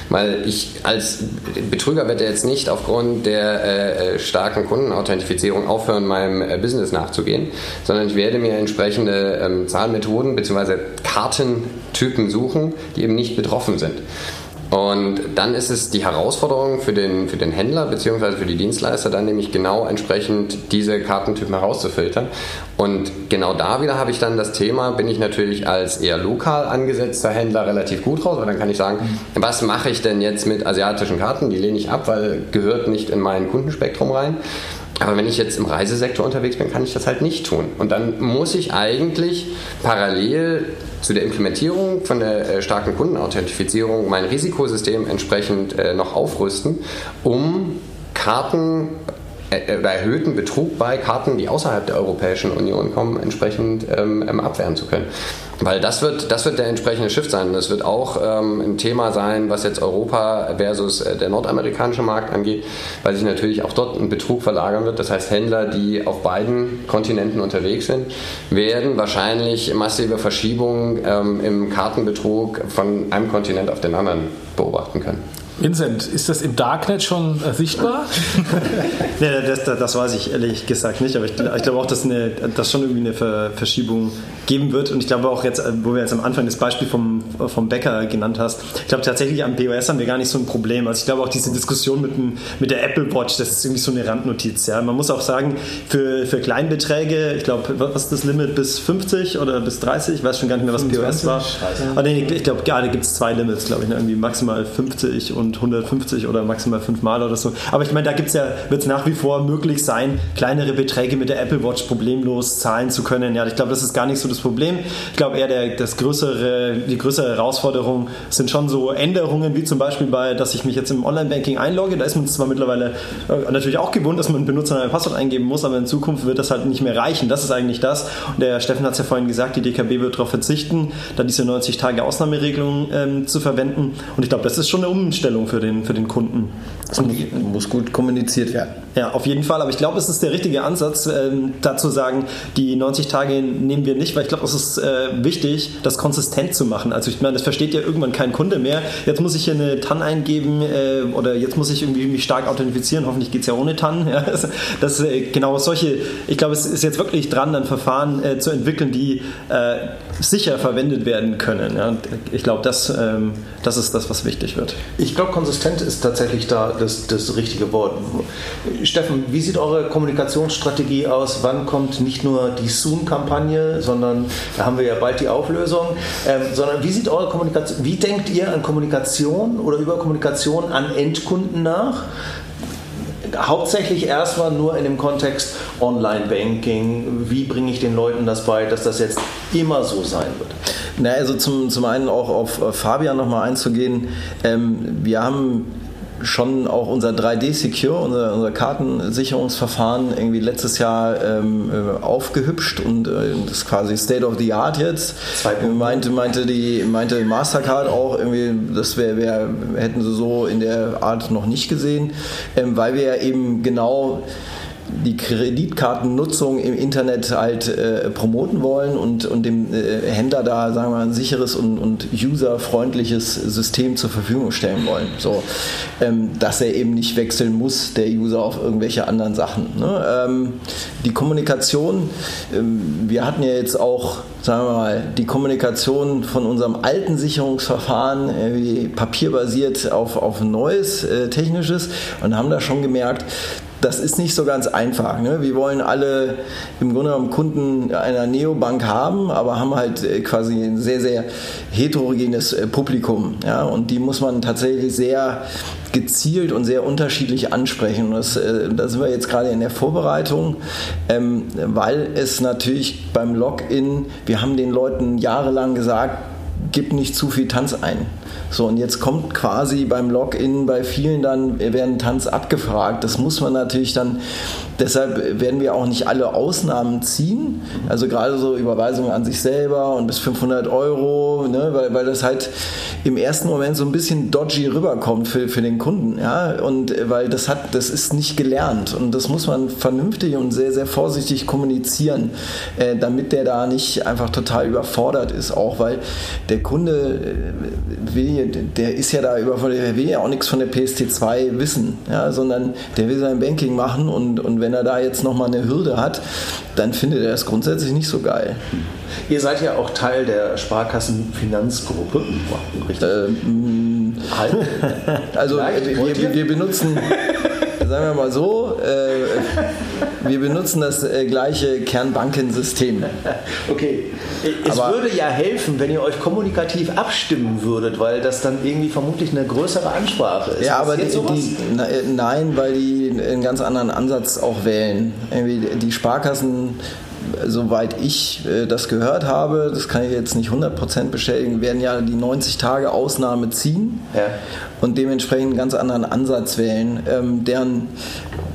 S7: Weil ich als Betrüger werde jetzt nicht aufgrund der äh, starken Kundenauthentifizierung aufhören, meinem Business nachzugehen, sondern ich werde mir entsprechende ähm, Zahlmethoden bzw. Kartentypen suchen, die eben nicht betroffen sind. Und dann ist es die Herausforderung für den, für den Händler bzw. für die Dienstleister, dann nämlich genau entsprechend diese Kartentypen herauszufiltern. Und genau da wieder habe ich dann das Thema, bin ich natürlich als eher lokal angesetzter Händler relativ gut raus, weil dann kann ich sagen, was mache ich denn jetzt mit asiatischen Karten? Die lehne ich ab, weil gehört nicht in mein Kundenspektrum rein. Aber wenn ich jetzt im Reisesektor unterwegs bin, kann ich das halt nicht tun. Und dann muss ich eigentlich parallel zu der Implementierung von der äh, starken Kundenauthentifizierung mein Risikosystem entsprechend äh, noch aufrüsten, um Karten oder erhöhten Betrug bei Karten, die außerhalb der Europäischen Union kommen, entsprechend ähm, ähm, abwehren zu können. Weil das wird, das wird der entsprechende Shift sein. Das wird auch ähm, ein Thema sein, was jetzt Europa versus äh, der nordamerikanische Markt angeht, weil sich natürlich auch dort ein Betrug verlagern wird. Das heißt, Händler, die auf beiden Kontinenten unterwegs sind, werden wahrscheinlich massive Verschiebungen ähm, im Kartenbetrug von einem Kontinent auf den anderen beobachten können.
S2: Vincent, ist das im Darknet schon äh, sichtbar?
S5: nee, das, das, das, weiß ich ehrlich gesagt nicht, aber ich, ich glaube auch, dass, dass schon irgendwie eine Verschiebung geben wird. Und ich glaube auch jetzt, äh, wo wir jetzt am Anfang das Beispiel vom, vom Bäcker genannt hast, ich glaube tatsächlich am POS haben wir gar nicht so ein Problem. Also ich glaube auch diese Diskussion mit, dem, mit der Apple Watch, das ist irgendwie so eine Randnotiz. Ja. Man muss auch sagen, für, für Kleinbeträge, ich glaube, was ist das Limit bis 50 oder bis 30? Ich weiß schon gar nicht mehr, was 25, POS war. Aber nee, ich glaube, gerade gibt es zwei Limits, glaube ich, ne? irgendwie maximal 50 und und 150 oder maximal fünfmal oder so. Aber ich meine, da gibt's ja, wird es nach wie vor möglich sein, kleinere Beträge mit der Apple Watch problemlos zahlen zu können. Ja, ich glaube, das ist gar nicht so das Problem. Ich glaube eher, der, das größere, die größere Herausforderung sind schon so Änderungen, wie zum Beispiel bei, dass ich mich jetzt im Online-Banking einlogge. Da ist man zwar mittlerweile äh, natürlich auch gewohnt, dass man einen Benutzer ein Passwort eingeben muss, aber in Zukunft wird das halt nicht mehr reichen. Das ist eigentlich das. Und der Steffen hat es ja vorhin gesagt, die DKB wird darauf verzichten, da diese 90 Tage Ausnahmeregelung ähm, zu verwenden. Und ich glaube, das ist schon eine Umstellung für den, für den Kunden.
S6: Und muss gut kommuniziert werden.
S5: Ja, auf jeden Fall. Aber ich glaube, es ist der richtige Ansatz, ähm, dazu sagen, die 90 Tage nehmen wir nicht, weil ich glaube, es ist äh, wichtig, das konsistent zu machen. Also ich meine, das versteht ja irgendwann kein Kunde mehr. Jetzt muss ich hier eine TAN eingeben äh, oder jetzt muss ich irgendwie mich stark authentifizieren. Hoffentlich geht es ja ohne TAN. Ja, das, das äh, genau solche. Ich glaube, es ist jetzt wirklich dran, ein Verfahren äh, zu entwickeln, die äh, sicher verwendet werden können. Ja. Ich glaube, das, ähm, das ist das, was wichtig wird.
S8: Ich glaube, konsistent ist tatsächlich da das, das richtige Wort. Steffen, wie sieht eure Kommunikationsstrategie aus? Wann kommt nicht nur die Soon-Kampagne, sondern da haben wir ja bald die Auflösung, ähm, sondern wie sieht eure Kommunikation, wie denkt ihr an Kommunikation oder über Kommunikation an Endkunden nach? hauptsächlich erstmal nur in dem Kontext Online-Banking. Wie bringe ich den Leuten das bei, dass das jetzt immer so sein wird?
S6: Na, also zum, zum einen auch auf Fabian nochmal einzugehen. Ähm, wir haben schon auch unser 3D Secure, unser, unser Kartensicherungsverfahren irgendwie letztes Jahr ähm, äh, aufgehübscht und äh, das ist quasi State of the Art jetzt. Meinte, meinte die meinte Mastercard auch irgendwie, das wär, wär, hätten sie so in der Art noch nicht gesehen, ähm, weil wir ja eben genau die Kreditkartennutzung im Internet halt äh, promoten wollen und, und dem äh, Händler da, sagen wir mal, ein sicheres und, und userfreundliches System zur Verfügung stellen wollen. So, ähm, dass er eben nicht wechseln muss, der User, auf irgendwelche anderen Sachen. Ne? Ähm, die Kommunikation, ähm, wir hatten ja jetzt auch, sagen wir mal, die Kommunikation von unserem alten Sicherungsverfahren äh, papierbasiert auf, auf neues äh, technisches und haben da schon gemerkt, das ist nicht so ganz einfach. Ne? Wir wollen alle im Grunde genommen Kunden einer Neobank haben, aber haben halt äh, quasi ein sehr, sehr heterogenes äh, Publikum. Ja? Und die muss man tatsächlich sehr gezielt und sehr unterschiedlich ansprechen. Und das, äh, da sind wir jetzt gerade in der Vorbereitung, ähm, weil es natürlich beim Login, wir haben den Leuten jahrelang gesagt, gib nicht zu viel Tanz ein. So, und jetzt kommt quasi beim Login bei vielen dann, werden Tanz abgefragt. Das muss man natürlich dann, deshalb werden wir auch nicht alle Ausnahmen ziehen. Also gerade so Überweisungen an sich selber und bis 500 Euro, ne, weil, weil das halt im ersten Moment so ein bisschen dodgy rüberkommt für, für den Kunden. Ja? Und weil das hat, das ist nicht gelernt und das muss man vernünftig und sehr, sehr vorsichtig kommunizieren, äh, damit der da nicht einfach total überfordert ist, auch weil der Kunde äh, will der ist ja da überfordert, der will ja auch nichts von der PST2 wissen, ja, sondern der will sein Banking machen und, und wenn er da jetzt nochmal eine Hürde hat, dann findet er es grundsätzlich nicht so geil.
S8: Ihr seid ja auch Teil der Sparkassenfinanzgruppe.
S6: Richtig. Ähm, halt. also wir, wir, benutzen sagen wir mal so, äh, wir benutzen das äh, gleiche Kernbankensystem.
S8: Okay. Es aber würde ja helfen, wenn ihr euch kommunikativ abstimmen würdet, weil das dann irgendwie vermutlich eine größere Ansprache ist.
S6: Ja, aber die, die, nein, weil die einen ganz anderen Ansatz auch wählen. Irgendwie die Sparkassen soweit ich äh, das gehört habe, das kann ich jetzt nicht 100% bestätigen, werden ja die 90 Tage Ausnahme ziehen ja. und dementsprechend einen ganz anderen Ansatz wählen. Ähm, deren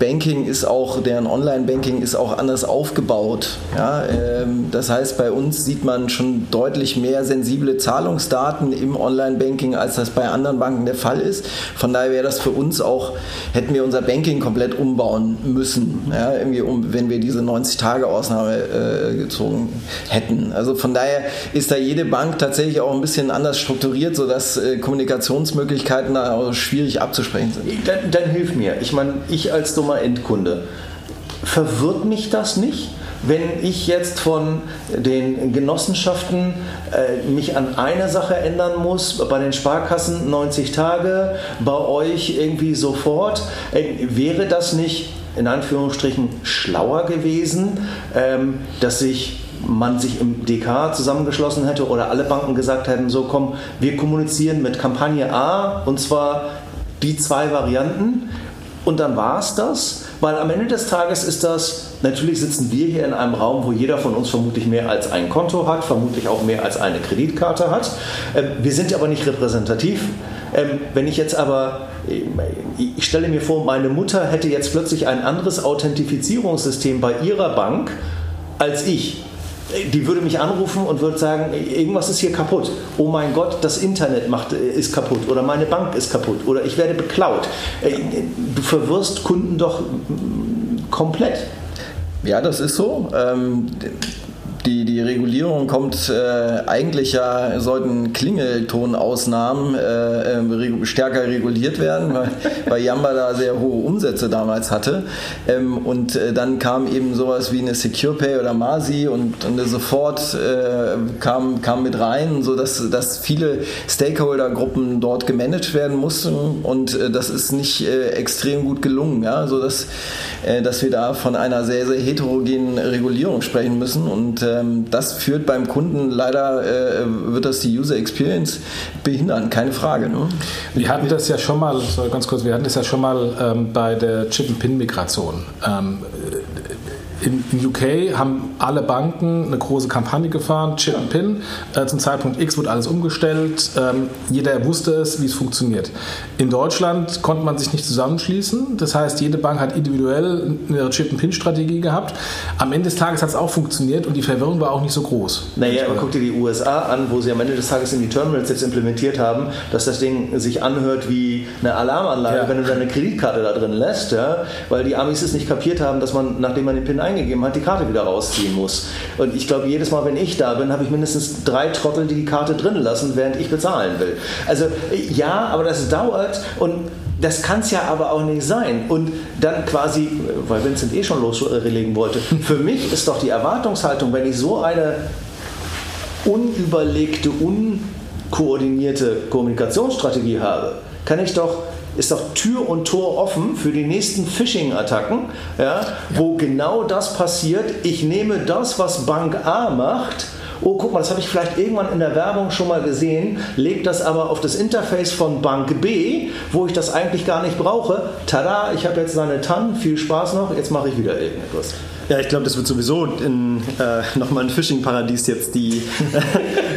S6: Banking ist auch, deren Online-Banking ist auch anders aufgebaut. Ja? Ähm, das heißt, bei uns sieht man schon deutlich mehr sensible Zahlungsdaten im Online-Banking, als das bei anderen Banken der Fall ist. Von daher wäre das für uns auch, hätten wir unser Banking komplett umbauen müssen, ja? irgendwie um, wenn wir diese 90-Tage-Ausnahme äh, gezogen hätten. Also von daher ist da jede Bank tatsächlich auch ein bisschen anders strukturiert, sodass äh, Kommunikationsmöglichkeiten da auch schwierig abzusprechen sind.
S8: Dann, dann hilf mir. Ich meine, ich als dummer Endkunde, verwirrt mich das nicht? wenn ich jetzt von den Genossenschaften äh, mich an eine Sache ändern muss, bei den Sparkassen 90 Tage, bei euch irgendwie sofort, äh, wäre das nicht in Anführungsstrichen schlauer gewesen, ähm, dass sich man sich im DK zusammengeschlossen hätte oder alle Banken gesagt hätten, so komm, wir kommunizieren mit Kampagne A und zwar die zwei Varianten und dann war es das, weil am Ende des Tages ist das, natürlich sitzen wir hier in einem Raum, wo jeder von uns vermutlich mehr als ein Konto hat, vermutlich auch mehr als eine Kreditkarte hat. Ähm, wir sind aber nicht repräsentativ. Ähm, wenn ich jetzt aber, ich stelle mir vor, meine Mutter hätte jetzt plötzlich ein anderes Authentifizierungssystem bei ihrer Bank als ich die würde mich anrufen und würde sagen, irgendwas ist hier kaputt. Oh mein Gott, das Internet macht, ist kaputt oder meine Bank ist kaputt oder ich werde beklaut. Du verwirrst Kunden doch komplett.
S6: Ja, das ist so. Die, die Regulierung kommt äh, eigentlich ja, sollten Klingeltonausnahmen äh, äh, stärker reguliert werden, weil, weil Yamba da sehr hohe Umsätze damals hatte. Ähm, und äh, dann kam eben sowas wie eine Secure Pay oder Masi und, und sofort äh, kam, kam mit rein, sodass dass viele Stakeholder-Gruppen dort gemanagt werden mussten und äh, das ist nicht extrem gut gelungen, ja, sodass dass wir da von einer sehr, sehr heterogenen Regulierung sprechen müssen und ähm, das führt beim Kunden leider, äh, wird das die User Experience behindern, keine Frage. Ne?
S2: Wir hatten das ja schon mal, ganz kurz, wir hatten das ja schon mal ähm, bei der Chip-and-Pin-Migration. Ähm, in, in, UK haben alle Banken eine große Kampagne gefahren, Chip and Pin. Äh, zum Zeitpunkt X wurde alles umgestellt. Ähm, jeder wusste es, wie es funktioniert. In Deutschland konnte man sich nicht zusammenschließen. Das heißt, jede Bank hat individuell eine Chip and Pin Strategie gehabt. Am Ende des Tages hat es auch funktioniert und die Verwirrung war auch nicht so groß.
S8: Naja, guck dir die USA an, wo sie am Ende des Tages in die Terminals jetzt implementiert haben, dass das Ding sich anhört wie eine Alarmanlage, ja. wenn du deine Kreditkarte da drin lässt, ja, weil die Amis es nicht kapiert haben, dass man, nachdem man den Pin eingegeben hat, die Karte wieder rausziehen muss. Und ich glaube, jedes Mal, wenn ich da bin, habe ich mindestens drei Trottel, die die Karte drin lassen, während ich bezahlen will. Also ja, aber das dauert und das kann es ja aber auch nicht sein. Und dann quasi, weil Vincent eh schon loslegen wollte, für mich ist doch die Erwartungshaltung, wenn ich so eine unüberlegte, unkoordinierte Kommunikationsstrategie habe, kann ich doch ist doch Tür und Tor offen für die nächsten Phishing-Attacken, ja, wo genau das passiert. Ich nehme das, was Bank A macht, oh, guck mal, das habe ich vielleicht irgendwann in der Werbung schon mal gesehen, lege das aber auf das Interface von Bank B, wo ich das eigentlich gar nicht brauche. Tada, ich habe jetzt eine TAN, viel Spaß noch, jetzt mache ich wieder irgendetwas.
S5: Ja, ich glaube, das wird sowieso in, äh, nochmal ein Phishing-Paradies jetzt die,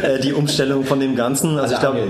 S5: äh, die Umstellung von dem Ganzen. Also ich glaube,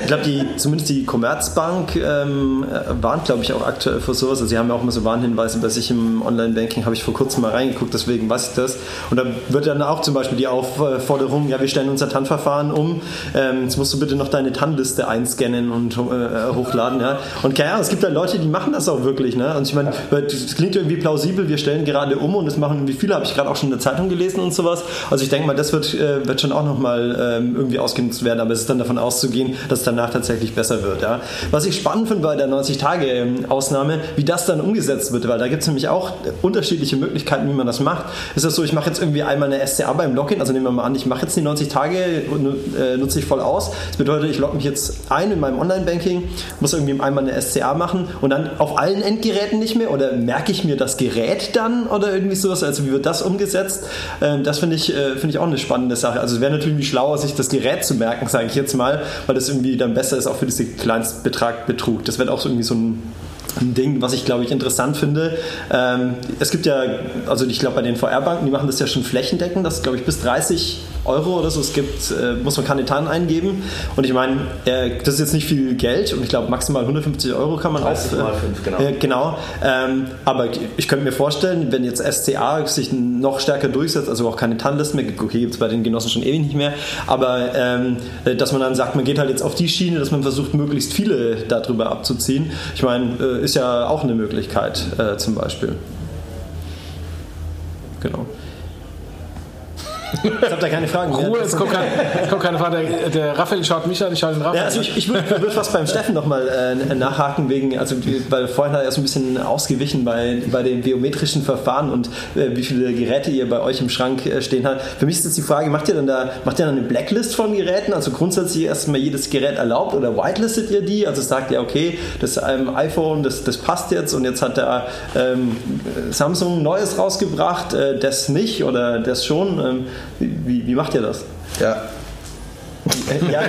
S5: ich glaube, die, zumindest die Commerzbank ähm, warnt, glaube ich, auch aktuell vor sowas. Also sie haben ja auch immer so Warnhinweise bei sich im Online-Banking, habe ich vor kurzem mal reingeguckt, deswegen weiß ich das. Und da wird dann auch zum Beispiel die Aufforderung, ja, wir stellen unser TAN-Verfahren um, ähm, jetzt musst du bitte noch deine TAN-Liste einscannen und äh, hochladen. Ja. Und Ahnung, es gibt da Leute, die machen das auch wirklich. Ne? Und ich meine, das klingt irgendwie plausibel, wir stellen gerade gerade um und das machen wie viele, habe ich gerade auch schon in der Zeitung gelesen und sowas. Also ich denke mal, das wird, äh, wird schon auch nochmal ähm, irgendwie ausgenutzt werden, aber es ist dann davon auszugehen, dass danach tatsächlich besser wird. Ja. Was ich spannend finde bei der 90-Tage-Ausnahme, wie das dann umgesetzt wird, weil da gibt es nämlich auch unterschiedliche Möglichkeiten, wie man das macht. Ist das so, ich mache jetzt irgendwie einmal eine SCA beim Login, also nehmen wir mal an, ich mache jetzt die 90 Tage, äh, nutze ich voll aus. Das bedeutet, ich logge mich jetzt ein in meinem Online-Banking, muss irgendwie einmal eine SCA machen und dann auf allen Endgeräten nicht mehr oder merke ich mir das Gerät dann oder irgendwie sowas? Also wie wird das umgesetzt? Ähm, das finde ich, äh, find ich auch eine spannende Sache. Also es wäre natürlich schlauer, sich das Gerät zu merken, sage ich jetzt mal, weil das irgendwie dann besser ist, auch für diese Kleinstbetragbetrug. Das wäre auch so irgendwie so ein ein Ding, was ich glaube ich interessant finde. Ähm, es gibt ja, also ich glaube bei den VR-Banken, die machen das ja schon flächendeckend, dass glaube ich bis 30 Euro oder so es gibt, äh, muss man keine TAN eingeben. Und ich meine, äh, das ist jetzt nicht viel Geld und ich glaube maximal 150 Euro kann man
S8: 30 auch. Mal 5, genau.
S5: Äh, genau. Ähm, aber ich könnte mir vorstellen, wenn jetzt SCA sich noch stärker durchsetzt, also auch keine TAN-Listen mehr, okay, gibt es bei den Genossen schon ewig nicht mehr, aber ähm, dass man dann sagt, man geht halt jetzt auf die Schiene, dass man versucht, möglichst viele darüber abzuziehen. Ich meine, äh, ist ja auch eine Möglichkeit äh, zum Beispiel. Genau. Ich habe da keine Fragen.
S2: Ruhe, es kommt, kein, es kommt keine Frage. Der, der, Raphael schaut mich an, ich schaue den Raphael
S5: ja, also ich, ich würde würd fast beim Steffen nochmal äh, nachhaken, wegen, also, weil vorhin hat er so ein bisschen ausgewichen bei, bei den biometrischen Verfahren und äh, wie viele Geräte ihr bei euch im Schrank äh, stehen habt. Für mich ist jetzt die Frage, macht ihr dann da macht ihr dann eine Blacklist von Geräten, also grundsätzlich erstmal jedes Gerät erlaubt oder whitelistet ihr die? Also sagt ihr, okay, das ähm, iPhone, das, das passt jetzt und jetzt hat der ähm, Samsung Neues rausgebracht, äh, das nicht oder das schon. Ähm, wie, wie macht ihr das?
S6: Ja. ja.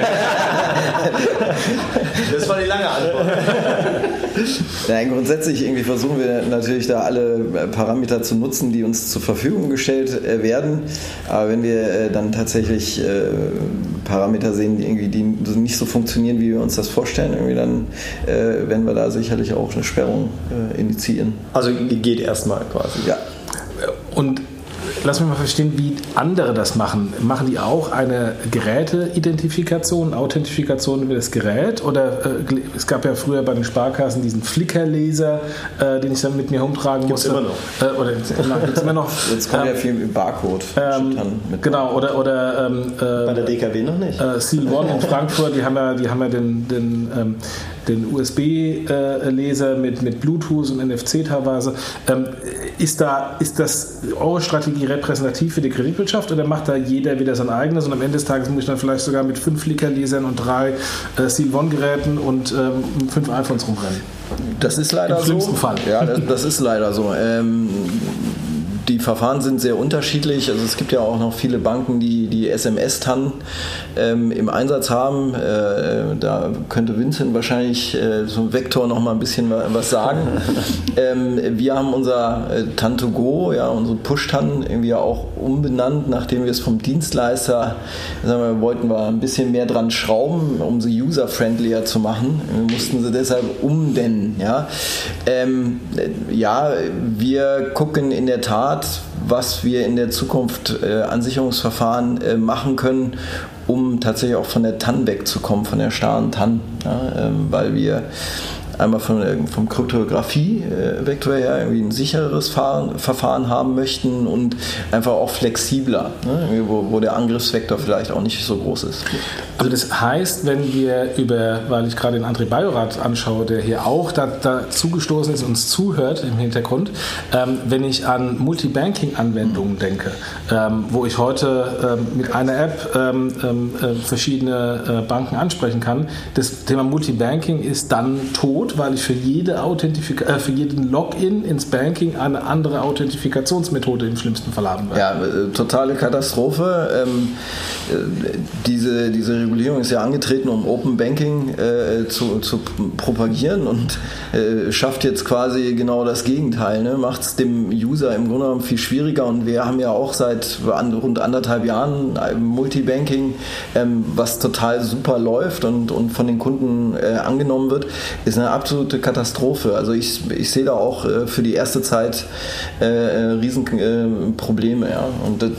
S8: das war die lange Antwort.
S6: Nein, grundsätzlich irgendwie versuchen wir natürlich da alle Parameter zu nutzen, die uns zur Verfügung gestellt äh, werden. Aber wenn wir äh, dann tatsächlich äh, Parameter sehen, die irgendwie die nicht so funktionieren, wie wir uns das vorstellen, irgendwie dann werden wir da sicherlich auch eine Sperrung initiieren.
S5: Also geht erstmal quasi.
S6: Ja.
S2: Und lass mich mal verstehen, wie andere das machen. Machen die auch eine Geräteidentifikation, Authentifikation über das Gerät? Oder äh, es gab ja früher bei den Sparkassen diesen Flickerleser, äh, den ich dann mit mir rumtragen
S5: Gibt's
S2: musste.
S5: immer noch.
S2: Äh, oder na, gibt's immer noch.
S6: Jetzt kommt
S2: Ähm,
S6: ja viel mit Barcode.
S2: ähm, genau, oder, oder ähm, äh,
S5: Bei der DKW noch nicht.
S2: äh, Seal One in Frankfurt, die haben ja, die haben ja den, den, ähm, den USB-Leser mit, mit Bluetooth und NFC teilweise. Ähm, ist, da, ist das eure Strategie repräsentativ für die Kreditwirtschaft oder macht da jeder wieder sein eigenes und am Ende des Tages muss ich dann vielleicht sogar mit fünf Flickr-Lesern und drei äh, Seal One-Geräten und ähm, fünf iPhones rumrennen?
S6: Das ist leider
S2: Im
S6: so.
S2: Fall.
S6: Ja, das, das ist leider so. Ähm, die Verfahren sind sehr unterschiedlich. Also es gibt ja auch noch viele Banken, die die SMS-TAN ähm, im Einsatz haben. Äh, da könnte Vincent wahrscheinlich äh, ein Vektor noch mal ein bisschen wa- was sagen. ähm, wir haben unser äh, TAN2Go, ja, unsere Push-TAN irgendwie auch umbenannt, nachdem wir es vom Dienstleister, sagen wir, wollten wir ein bisschen mehr dran schrauben, um sie user-friendlier zu machen. Wir mussten sie deshalb umbenennen. Ja, ähm, äh, ja wir gucken in der Tat, was wir in der Zukunft äh, an Sicherungsverfahren äh, machen können, um tatsächlich auch von der TAN wegzukommen, von der starren TAN, ja, ähm, weil wir einmal von, der- vom Kryptographie-Vektor her irgendwie ein sichereres Fahren, Verfahren haben möchten und einfach auch flexibler, ne, wo, wo der Angriffsvektor vielleicht auch nicht so groß ist.
S2: Also das heißt, wenn wir über, weil ich gerade den André Bajorat anschaue, der hier auch da, dazu gestoßen ist und uns zuhört im Hintergrund, ähm, wenn ich an Multibanking-Anwendungen denke, ähm, wo ich heute ähm, mit einer App ähm, ähm, äh, verschiedene äh, Banken ansprechen kann, das Thema Multibanking ist dann tot, weil ich für, jede Authentifika äh, für jeden Login ins Banking eine andere Authentifikationsmethode im schlimmsten Fall haben werde.
S6: Ja, äh, totale Katastrophe. Ähm, äh, diese, diese Regulierung ist ja angetreten, um Open Banking äh, zu, zu propagieren und äh, schafft jetzt quasi genau das Gegenteil. Ne? Macht es dem User im Grunde genommen viel schwieriger und wir haben ja auch seit an, rund anderthalb Jahren ein Multibanking, ähm, was total super läuft und, und von den Kunden äh, angenommen wird, ist eine absolute Katastrophe. Also ich, ich sehe da auch äh, für die erste Zeit äh, Riesenprobleme. Äh, Probleme, ja. Und der,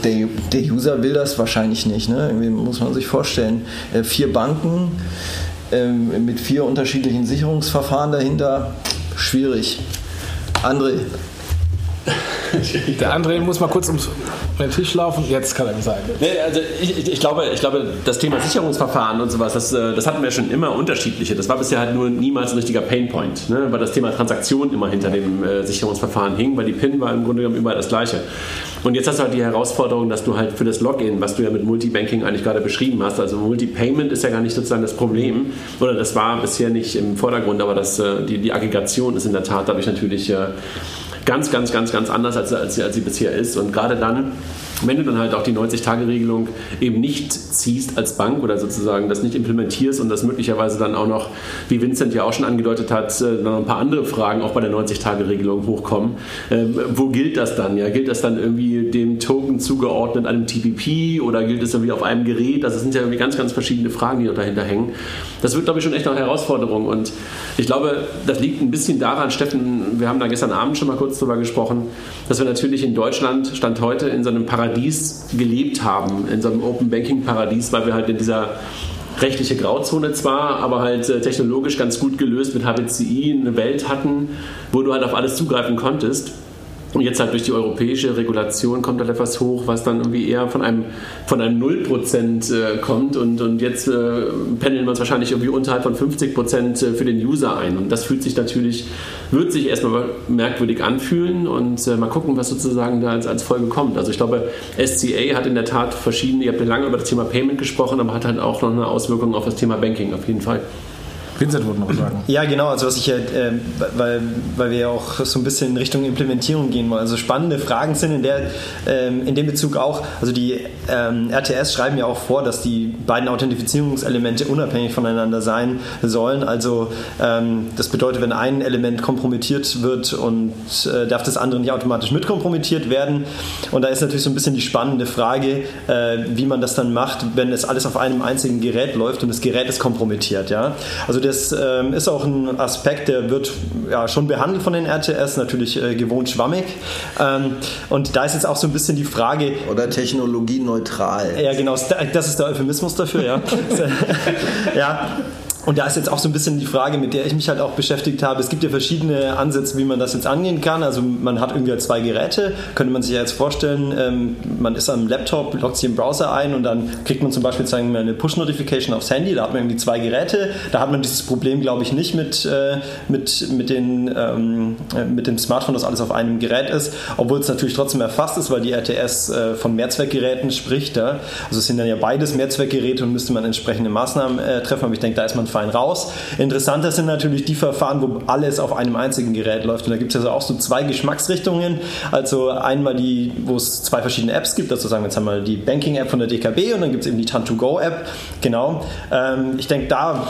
S6: der User will das wahrscheinlich nicht. Ne? Irgendwie muss man sich vorstellen, äh, vier Banken ähm, mit vier unterschiedlichen Sicherungsverfahren dahinter, schwierig. André,
S2: Der André muss mal kurz ums den Tisch laufen, jetzt kann er ihm sagen.
S9: Nee, also ich, ich, ich, glaube, ich glaube, das Thema Sicherungsverfahren und sowas, das, äh, das hatten wir schon immer unterschiedliche. Das war bisher halt nur niemals ein richtiger Painpoint, ne? weil das Thema Transaktion immer hinter dem äh, Sicherungsverfahren hing, weil die PIN war im Grunde genommen überall das gleiche. Und jetzt hast du halt die Herausforderung, dass du halt für das Login, was du ja mit Multibanking eigentlich gerade beschrieben hast, also Multipayment ist ja gar nicht sozusagen das Problem, oder das war bisher nicht im Vordergrund, aber das, äh, die, die Aggregation ist in der Tat dadurch natürlich äh, ganz, ganz, ganz, ganz anders, als, als, als sie bisher ist. Und gerade dann, wenn du dann halt auch die 90-Tage-Regelung eben nicht ziehst als Bank oder sozusagen das nicht implementierst und das möglicherweise dann auch noch, wie Vincent ja auch schon angedeutet hat, äh, dann noch ein paar andere Fragen auch bei der 90-Tage-Regelung hochkommen. Ähm, wo gilt das dann? Ja, gilt das dann irgendwie dem Token zugeordnet einem TPP oder gilt es irgendwie auf einem Gerät? Das sind ja irgendwie ganz, ganz verschiedene Fragen, die dahinter hängen. Das wird, glaube ich, schon echt eine Herausforderung. Und ich glaube, das liegt ein bisschen daran, Steffen, wir haben da gestern Abend schon mal kurz drüber gesprochen, dass wir natürlich in Deutschland, Stand heute, in so einem Paradies gelebt haben, in so einem Open Banking Paradies, weil wir halt in dieser rechtliche Grauzone zwar, aber halt äh, technologisch ganz gut gelöst mit HBCI eine Welt hatten, wo du halt auf alles zugreifen konntest. Und jetzt halt durch die europäische Regulation kommt halt etwas hoch, was dann irgendwie eher von einem, von einem 0% äh, kommt und, und jetzt äh, pendeln wir uns wahrscheinlich irgendwie unterhalb von 50% für den User ein. Und das fühlt sich natürlich, wird sich erstmal merkwürdig anfühlen und äh, mal gucken, was sozusagen da als, als Folge kommt. Also ich glaube, SCA hat in der Tat verschiedene, ihr habt ja lange über das Thema Payment gesprochen, aber hat halt auch noch eine Auswirkung auf das Thema Banking auf jeden Fall.
S2: Vincent wollte noch sagen.
S5: Ja, genau, also was ich ja, äh, weil, weil wir ja auch so ein bisschen in Richtung Implementierung gehen wollen. Also spannende Fragen sind in, der, ähm, in dem Bezug auch, also die ähm, RTS schreiben ja auch vor, dass die beiden Authentifizierungselemente unabhängig voneinander sein sollen. Also ähm, das bedeutet, wenn ein Element kompromittiert wird und äh, darf das andere nicht automatisch mit kompromittiert werden. Und da ist natürlich so ein bisschen die spannende Frage, äh, wie man das dann macht, wenn es alles auf einem einzigen Gerät läuft und das Gerät ist kompromittiert. Ja? Also das ähm, ist auch ein Aspekt, der wird ja, schon behandelt von den RTS, natürlich äh, gewohnt schwammig. Ähm, und da ist jetzt auch so ein bisschen die Frage.
S6: Oder technologieneutral.
S5: Ja, genau, das ist der Euphemismus dafür, ja. ja. Und da ist jetzt auch so ein bisschen die Frage, mit der ich mich halt auch beschäftigt habe. Es gibt ja verschiedene Ansätze, wie man das jetzt angehen kann. Also man hat irgendwie zwei Geräte, könnte man sich ja jetzt vorstellen, ähm, man ist am Laptop, loggt sich im Browser ein und dann kriegt man zum Beispiel sagen wir, eine Push-Notification aufs Handy, da hat man irgendwie zwei Geräte. Da hat man dieses Problem, glaube ich, nicht mit, äh, mit, mit, den, ähm, mit dem Smartphone, dass alles auf einem Gerät ist, obwohl es natürlich trotzdem erfasst ist, weil die RTS äh, von Mehrzweckgeräten spricht. Also es sind dann ja beides Mehrzweckgeräte und müsste man entsprechende Maßnahmen äh, treffen. Aber ich denke, da ist man fein raus. Interessanter sind natürlich die Verfahren, wo alles auf einem einzigen Gerät läuft. Und da gibt es also auch so zwei Geschmacksrichtungen. Also einmal die, wo es zwei verschiedene Apps gibt. Also sagen wir jetzt einmal die Banking-App von der DKB und dann gibt es eben die Tan2Go-App. Genau. Ähm, ich denke, da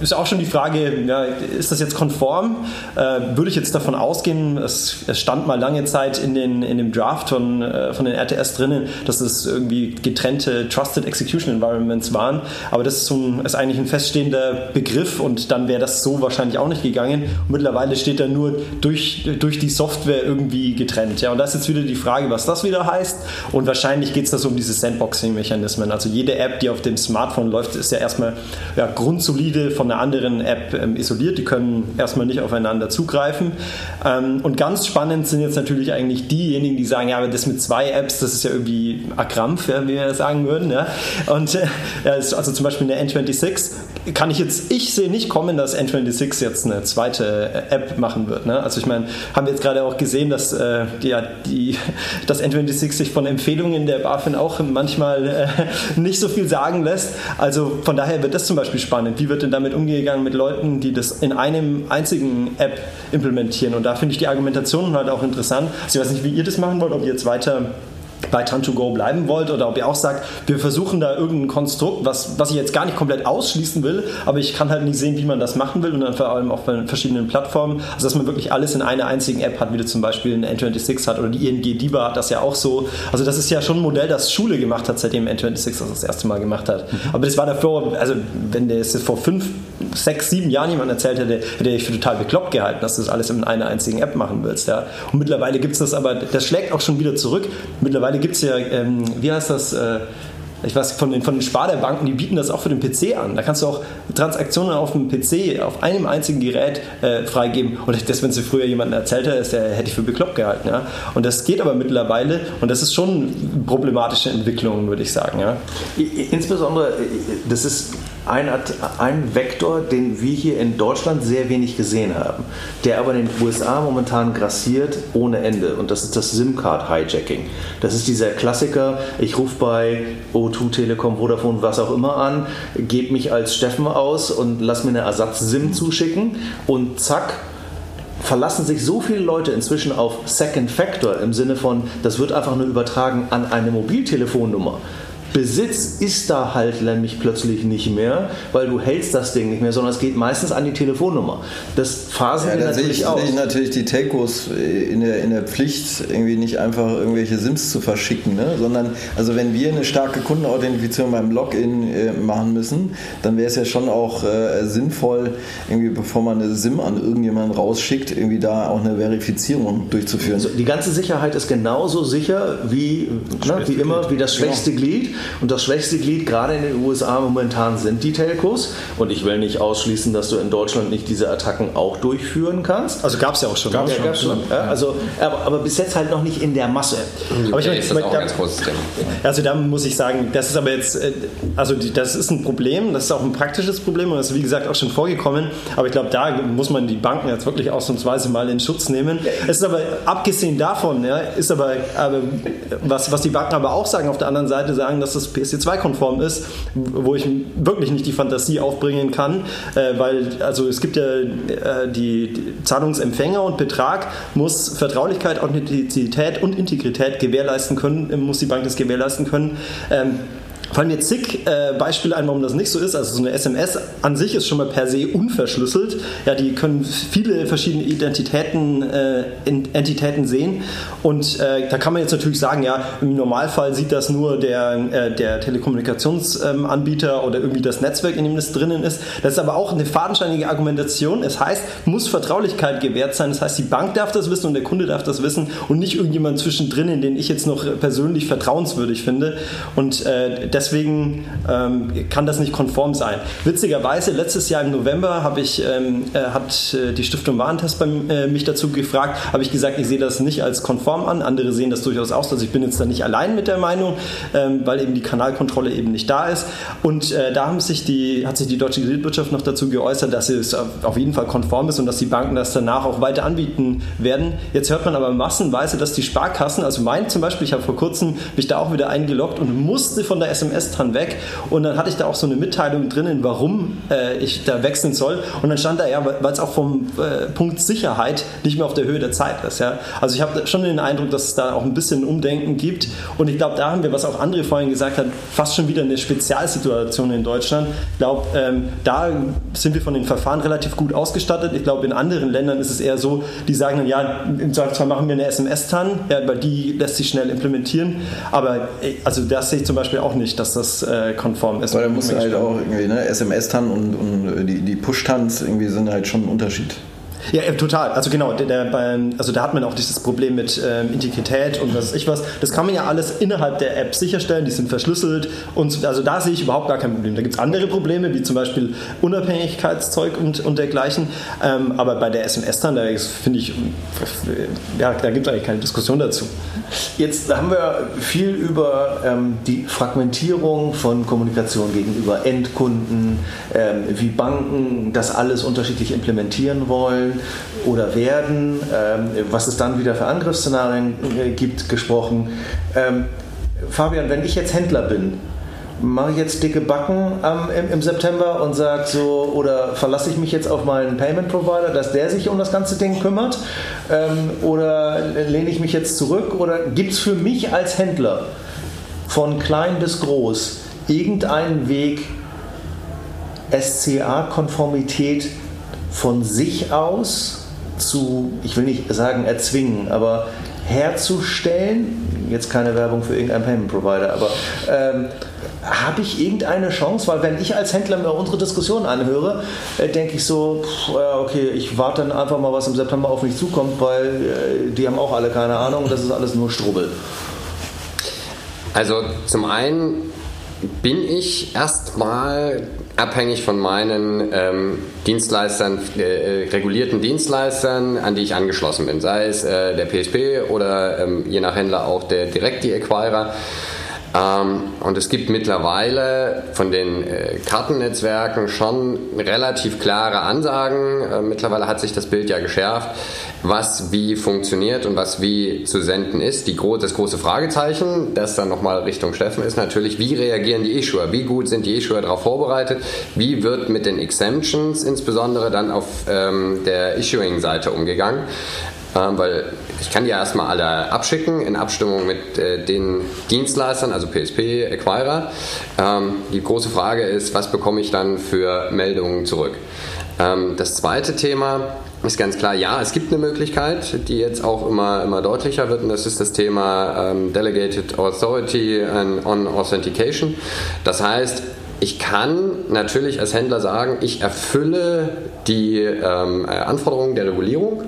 S5: ist auch schon die Frage, ja, ist das jetzt konform? Äh, würde ich jetzt davon ausgehen, es, es, stand mal lange Zeit in, den, in dem Draft von, äh, von den RTS drinnen, dass es irgendwie getrennte Trusted Execution Environments waren. Aber das ist, so ein, ist eigentlich ein feststehender Begriff und dann wäre das so wahrscheinlich auch nicht gegangen. Und mittlerweile steht er nur durch, durch die Software irgendwie getrennt. Ja, und da ist jetzt wieder die Frage, was das wieder heißt. Und wahrscheinlich geht es da so um diese Sandboxing-Mechanismen. Also jede App, die auf dem Smartphone läuft, ist ja erstmal ja, grundsolide von einer anderen App ähm, isoliert. Die können erstmal nicht aufeinander zugreifen. Ähm, und ganz spannend sind jetzt natürlich eigentlich diejenigen, die sagen, ja, aber das mit zwei Apps, das ist ja irgendwie Akrampf, ja, wie wir sagen würden. Ja. Und äh, also zum Beispiel eine N26 kann ich jetzt ich sehe nicht kommen, dass N26 jetzt eine zweite äh, App machen wird. Ne? Also ich meine, haben wir jetzt gerade auch gesehen, dass, äh, ja, die, dass N26 sich von Empfehlungen der BaFin auch manchmal äh, nicht so viel sagen lässt. Also von daher wird das zum Beispiel spannend. Wie wird denn damit umgegangen mit Leuten, die das in einem einzigen App implementieren? Und da finde ich die Argumentation halt auch interessant. Also ich weiß nicht, wie ihr das machen wollt, ob ihr jetzt weiter bei Tan2Go bleiben wollt oder ob ihr auch sagt, wir versuchen da irgendein Konstrukt, was, was ich jetzt gar nicht komplett ausschließen will, aber ich kann halt nicht sehen, wie man das machen will und dann vor allem auch bei verschiedenen Plattformen, also dass man wirklich alles in einer einzigen App hat, wie du zum Beispiel ein N26 hat oder die ING DIBA hat das ja auch so. Also das ist ja schon ein Modell, das Schule gemacht hat, seitdem N26 das das erste Mal gemacht hat. Mhm. Aber das war davor, also wenn der es vor fünf, sechs, sieben Jahren jemand erzählt hätte, hätte ich für total bekloppt gehalten, dass du das alles in einer einzigen App machen willst. Ja. Und mittlerweile gibt es das aber, das schlägt auch schon wieder zurück. Mittlerweile gibt es ja, ähm, wie heißt das, äh, ich weiß von den, von den Sparda-Banken, die bieten das auch für den PC an. Da kannst du auch Transaktionen auf dem PC, auf einem einzigen Gerät äh, freigeben. Und das, wenn sie früher jemanden erzählt hätte, hätte ich für bekloppt gehalten. Ja? Und das geht aber mittlerweile und das ist schon problematische Entwicklung, würde ich sagen. Ja?
S8: Insbesondere, das ist ein, ein Vektor, den wir hier in Deutschland sehr wenig gesehen haben, der aber in den USA momentan grassiert ohne Ende. Und das ist das SIM-Card-Hijacking. Das ist dieser Klassiker, ich rufe bei O2, Telekom, Vodafone, was auch immer an, gebe mich als Steffen aus und lass mir eine Ersatz-SIM zuschicken und zack, verlassen sich so viele Leute inzwischen auf Second Factor im Sinne von, das wird einfach nur übertragen an eine Mobiltelefonnummer. Besitz ist da halt nämlich plötzlich nicht mehr, weil du hältst das Ding nicht mehr, sondern es geht meistens an die Telefonnummer. Das phasen ja, wir natürlich
S6: sehe ich,
S8: aus.
S6: Sehe ich natürlich die Telcos in der, in der Pflicht, irgendwie nicht einfach irgendwelche SIMs zu verschicken, ne? sondern also wenn wir eine starke Kundenauthentifizierung beim Login äh, machen müssen, dann wäre es ja schon auch äh, sinnvoll, irgendwie bevor man eine SIM an irgendjemanden rausschickt, irgendwie da auch eine Verifizierung durchzuführen. Also
S8: die ganze Sicherheit ist genauso sicher wie, ne, wie immer, wie das schwächste genau. Glied. Und das schwächste Glied gerade in den USA momentan sind die Telcos. Und ich will nicht ausschließen, dass du in Deutschland nicht diese Attacken auch durchführen kannst.
S5: Also gab es ja auch schon.
S8: Gab's ja, gab's schon. Ja, also, aber, aber, bis jetzt halt noch nicht in der Masse.
S5: Aber ich meine, ist das auch ein ganz großes Thema. Also da muss ich sagen, das ist aber jetzt, äh, also das ist ein Problem, das ist auch ein praktisches Problem und das ist wie gesagt auch schon vorgekommen. Aber ich glaube, da muss man die Banken jetzt wirklich ausnahmsweise mal in Schutz nehmen. Es ist aber abgesehen davon, ja, ist aber, aber was, was die Banken aber auch sagen, auf der anderen Seite sagen, dass dass das PSD2-konform ist, wo ich wirklich nicht die Fantasie aufbringen kann, äh, weil also es gibt ja äh, die, die, Zahlungsempfänger und Betrag muss Vertraulichkeit, Authentizität und Integrität gewährleisten können, muss die Bank das gewährleisten können. Ähm, fallen mir zig äh, Beispiele ein, warum das nicht so ist. Also so eine SMS an sich ist schon mal per se unverschlüsselt. Ja, die können viele verschiedene Identitäten, äh, Entitäten sehen. Und äh, da kann man jetzt natürlich sagen, ja, im Normalfall sieht das nur der, äh, der Telekommunikationsanbieter oder irgendwie das Netzwerk, in dem das drinnen ist. Das ist aber auch eine fadenscheinige Argumentation. Es heißt, muss Vertraulichkeit gewährt sein. Das heißt, die Bank darf das wissen und der Kunde darf das wissen und nicht irgendjemand zwischendrin, den ich jetzt noch persönlich vertrauenswürdig finde. Und äh, deswegen ähm, kann das nicht konform sein. Witzigerweise, letztes Jahr im November habe ich, ähm, äh, hat äh, die Stiftung Warentest bei, äh, mich dazu gefragt, habe ich gesagt, ich sehe das nicht als konform an. Andere sehen das durchaus aus. Also ich bin jetzt da nicht allein mit der Meinung, ähm, weil eben die Kanalkontrolle eben nicht da ist. Und äh, da haben sich die, hat sich die deutsche Kreditwirtschaft noch dazu geäußert, dass es auf jeden Fall konform ist und dass die Banken das danach auch weiter anbieten werden. Jetzt hört man aber massenweise, dass die Sparkassen, also mein zum Beispiel, ich habe vor kurzem mich da auch wieder eingeloggt und musste von der SMS dran weg und dann hatte ich da auch so eine Mitteilung drinnen, warum äh, ich da wechseln soll und dann stand da ja, weil es auch vom äh, Punkt Sicherheit nicht mehr auf der Höhe der Zeit ist. Ja? Also ich habe schon den Eindruck, dass es da auch ein bisschen Umdenken gibt und ich glaube, da haben wir, was auch andere vorhin gesagt haben, fast schon wieder eine Spezialsituation in Deutschland. Ich glaube, ähm, da sind wir von den Verfahren relativ gut ausgestattet. Ich glaube, in anderen Ländern ist es eher so, die sagen dann, ja, im Zweifelsfall machen wir eine SMS-TAN, ja, weil die lässt sich schnell implementieren. Aber äh, also das sehe ich zum Beispiel auch nicht, dass das äh, konform ist.
S6: Weil da muss halt auch irgendwie ne, SMS-TAN und, und die, die Push-TANs irgendwie sind halt schon ein Unterschied.
S5: Ja, total. Also genau, der, der, also da hat man auch dieses Problem mit ähm, Integrität und was weiß ich was. Das kann man ja alles innerhalb der App sicherstellen, die sind verschlüsselt und also da sehe ich überhaupt gar kein Problem. Da gibt es andere Probleme, wie zum Beispiel Unabhängigkeitszeug und, und dergleichen. Ähm, aber bei der SMS dann, da finde ich, ja, da gibt es eigentlich keine Diskussion dazu.
S8: Jetzt haben wir viel über ähm, die Fragmentierung von Kommunikation gegenüber Endkunden, ähm, wie Banken das alles unterschiedlich implementieren wollen oder werden, ähm, was es dann wieder für Angriffsszenarien äh, gibt, gesprochen. Ähm, Fabian, wenn ich jetzt Händler bin, mache ich jetzt dicke Backen im, im, September und sage so, oder verlasse ich mich jetzt auf meinen Payment Provider, dass der sich um das ganze Ding kümmert? Ähm, oder lehne ich mich jetzt zurück? Oder gibt es für mich als Händler von klein bis groß irgendeinen Weg, SCA-Konformität von sich aus zu, ich will nicht sagen erzwingen, aber herzustellen, jetzt keine Werbung für irgendeinen Payment Provider, aber ähm, habe ich irgendeine Chance? Weil wenn ich als Händler mir unsere Diskussion anhöre, äh, denke ich so, pff, okay, ich warte dann einfach mal, was im September auf mich zukommt, weil äh, die haben auch alle keine Ahnung, das ist alles nur Strubbel.
S7: Also zum einen bin ich erstmal abhängig von meinen ähm, Dienstleistern, äh, regulierten Dienstleistern, an die ich angeschlossen bin, sei es äh, der PSP oder ähm, je nach Händler auch der direkt die Acquirer. Ähm, und es gibt mittlerweile von den äh, Kartennetzwerken schon relativ klare Ansagen. Äh, mittlerweile hat sich das Bild ja geschärft, was wie funktioniert und was wie zu senden ist. Die, das große Fragezeichen, das dann nochmal Richtung Steffen ist natürlich, wie reagieren die Issuer? Wie gut sind die Issuer darauf vorbereitet? Wie wird mit den Exemptions insbesondere dann auf ähm, der Issuing-Seite umgegangen? Weil ich kann die ja erstmal alle abschicken in Abstimmung mit äh, den Dienstleistern, also PSP, Acquirer. Ähm, die große Frage ist, was bekomme ich dann für Meldungen zurück? Ähm, das zweite Thema ist ganz klar, ja, es gibt eine Möglichkeit, die jetzt auch immer, immer deutlicher wird, und das ist das Thema ähm, Delegated Authority on Authentication. Das heißt, ich kann natürlich als Händler sagen, ich erfülle die ähm, Anforderungen der Regulierung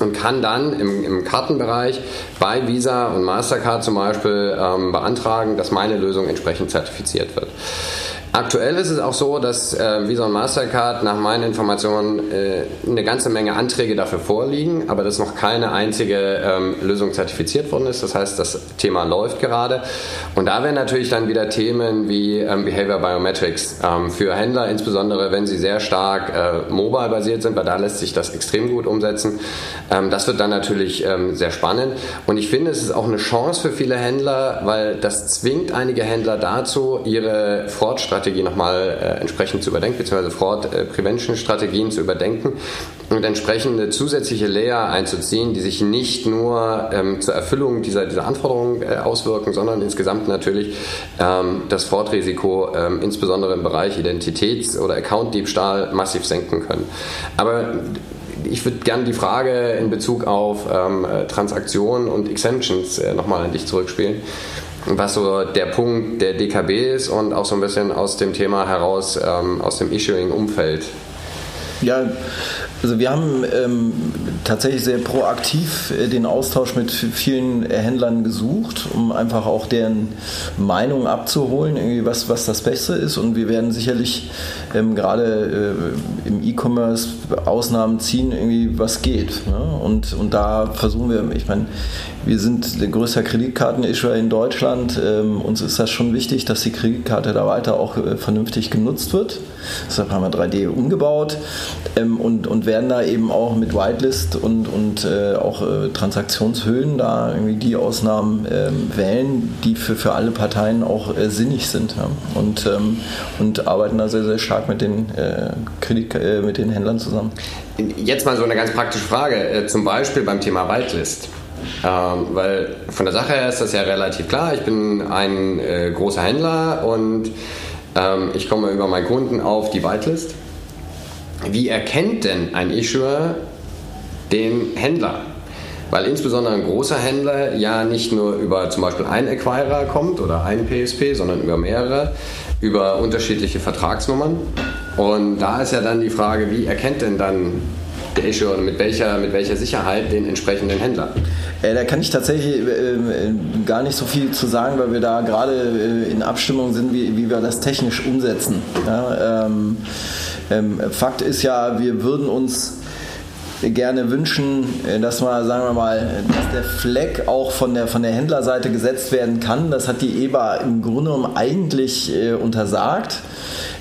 S7: und kann dann im, im Kartenbereich bei Visa und Mastercard zum Beispiel ähm, beantragen, dass meine Lösung entsprechend zertifiziert wird. Aktuell ist es auch so, dass äh, Visa und Mastercard nach meinen Informationen äh, eine ganze Menge Anträge dafür vorliegen, aber dass noch keine einzige ähm, Lösung zertifiziert worden ist. Das heißt, das Thema läuft gerade. Und da wären natürlich dann wieder Themen wie ähm, Behavior Biometrics ähm, für Händler, insbesondere wenn sie sehr stark äh, mobile basiert sind, weil da lässt sich das extrem gut umsetzen. Ähm, das wird dann natürlich ähm, sehr spannend. Und ich finde, es ist auch eine Chance für viele Händler, weil das zwingt einige Händler dazu, ihre Fortstrategie Fraud-Strategie nochmal äh, entsprechend zu überdenken, beziehungsweise Fraud-Prevention-Strategien zu überdenken und entsprechende zusätzliche Layer einzuziehen, die sich nicht nur ähm, zur Erfüllung dieser, dieser Anforderungen äh, auswirken, sondern insgesamt natürlich ähm, das Fraud-Risiko ähm, insbesondere im Bereich Identitäts- oder Account-Diebstahl massiv senken können. Aber ich würde gerne die Frage in Bezug auf ähm, Transaktionen und Exemptions äh, nochmal an dich zurückspielen was so der Punkt der DKB ist und auch so ein bisschen aus dem Thema heraus, ähm, aus dem Issuing-Umfeld.
S6: Ja, also wir haben ähm, tatsächlich sehr proaktiv äh, den Austausch mit vielen Händlern gesucht, um einfach auch deren Meinung abzuholen, irgendwie was, was das Beste ist. Und wir werden sicherlich ähm, gerade äh, im E-Commerce Ausnahmen ziehen, irgendwie was geht. Ne? Und, und da versuchen wir, ich meine, wir sind der größte Kreditkarten-Issuer in Deutschland. Ähm, uns ist das schon wichtig, dass die Kreditkarte da weiter auch äh, vernünftig genutzt wird. Deshalb haben wir 3D umgebaut ähm, und, und werden da eben auch mit Whitelist und, und äh, auch äh, Transaktionshöhen da irgendwie die Ausnahmen ähm, wählen, die für, für alle Parteien auch äh, sinnig sind. Ja. Und, ähm, und arbeiten da sehr, sehr stark mit den, äh, Kredit, äh, mit den Händlern zusammen.
S7: Jetzt mal so eine ganz praktische Frage, zum Beispiel beim Thema Whitelist. Ähm, weil von der Sache her ist das ja relativ klar. Ich bin ein äh, großer Händler und ähm, ich komme über meinen Kunden auf die Whitelist. Wie erkennt denn ein Issuer den Händler? Weil insbesondere ein großer Händler ja nicht nur über zum Beispiel einen Acquirer kommt oder einen PSP, sondern über mehrere, über unterschiedliche Vertragsnummern. Und da ist ja dann die Frage, wie erkennt denn dann der Issuer mit welcher, mit welcher Sicherheit den entsprechenden Händler?
S6: Äh, da kann ich tatsächlich äh, äh, gar nicht so viel zu sagen, weil wir da gerade äh, in Abstimmung sind, wie, wie wir das technisch umsetzen. Ja, ähm, ähm, Fakt ist ja, wir würden uns gerne wünschen, äh, dass mal, sagen wir mal, dass der Fleck auch von der, von der Händlerseite gesetzt werden kann. Das hat die EBA im Grunde genommen eigentlich äh, untersagt.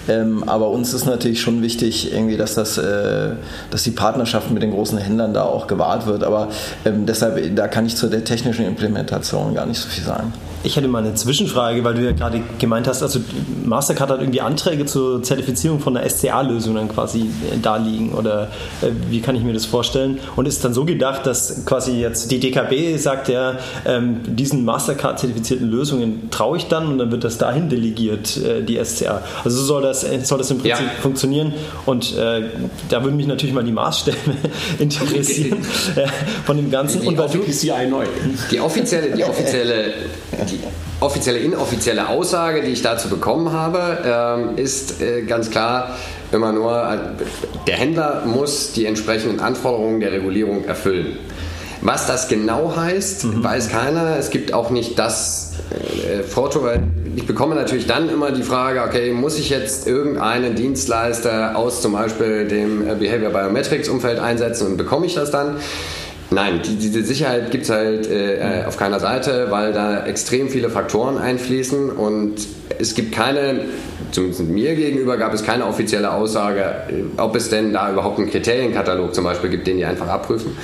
S6: Ähm, aber uns ist natürlich schon wichtig, irgendwie, dass, das, äh, dass die Partnerschaft mit den großen Händlern da auch gewahrt wird. Aber ähm, deshalb, da kann ich zu der technischen Implementation gar nicht so viel sagen.
S5: Ich hätte mal eine Zwischenfrage, weil du ja gerade gemeint hast, also Mastercard hat irgendwie Anträge zur Zertifizierung von einer SCA-Lösung dann quasi äh, da liegen oder äh, wie kann ich mir das vorstellen? Und ist dann so gedacht, dass quasi jetzt die DKB sagt ja, ähm, diesen Mastercard-zertifizierten Lösungen traue ich dann und dann wird das dahin delegiert, äh, die SCA. Also so soll das, äh, soll das im Prinzip ja. funktionieren und äh, da würden mich natürlich mal die Maßstäbe interessieren von dem Ganzen.
S7: Die,
S5: und
S7: weil du, neu. Die offizielle, die offizielle die offizielle, inoffizielle Aussage, die ich dazu bekommen habe, ähm, ist äh, ganz klar immer nur, äh, der Händler muss die entsprechenden Anforderungen der Regulierung erfüllen. Was das genau heißt, mhm. weiß keiner. Es gibt auch nicht das äh, Foto, weil ich bekomme natürlich dann immer die Frage, okay, muss ich jetzt irgendeinen Dienstleister aus zum Beispiel dem äh, Behavior Biometrics Umfeld einsetzen und bekomme ich das dann? Nein, die, diese Sicherheit gibt es halt äh, auf keiner Seite, weil da extrem viele Faktoren einfließen und es gibt keine, zumindest mir gegenüber, gab es keine offizielle Aussage, äh, ob es denn da überhaupt einen Kriterienkatalog zum Beispiel gibt, den die einfach abprüfen.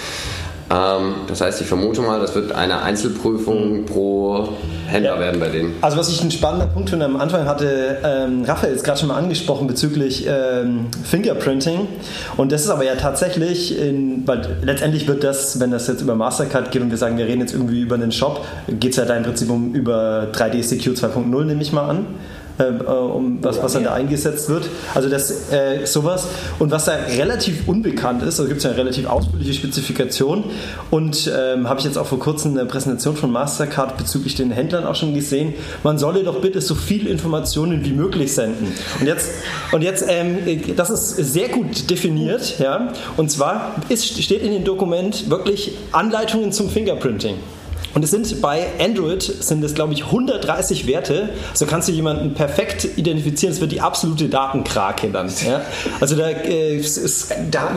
S7: Ähm, das heißt, ich vermute mal, das wird eine Einzelprüfung mhm. pro Händler ja. werden bei denen.
S5: Also was ich einen spannenden Punkt finde, am Anfang hatte ähm, Raphael jetzt gerade schon mal angesprochen bezüglich ähm, Fingerprinting. Und das ist aber ja tatsächlich, in, weil letztendlich wird das, wenn das jetzt über Mastercard geht und wir sagen, wir reden jetzt irgendwie über einen Shop, geht es ja da im Prinzip um über 3D Secure 2.0, nehme ich mal an. Äh, um was, was dann da eingesetzt wird. Also das äh, sowas. Und was da relativ unbekannt ist, also gibt es ja eine relativ ausführliche Spezifikation und ähm, habe ich jetzt auch vor kurzem eine Präsentation von Mastercard bezüglich den Händlern auch schon gesehen. Man solle doch bitte so viel Informationen wie möglich senden. Und jetzt, und jetzt ähm, das ist sehr gut definiert, ja. Und zwar ist, steht in dem Dokument wirklich Anleitungen zum Fingerprinting. Und es sind bei Android sind es glaube ich 130 Werte. So kannst du jemanden perfekt identifizieren. Es wird die absolute Datenkrake dann. Ja? Also da äh, ist,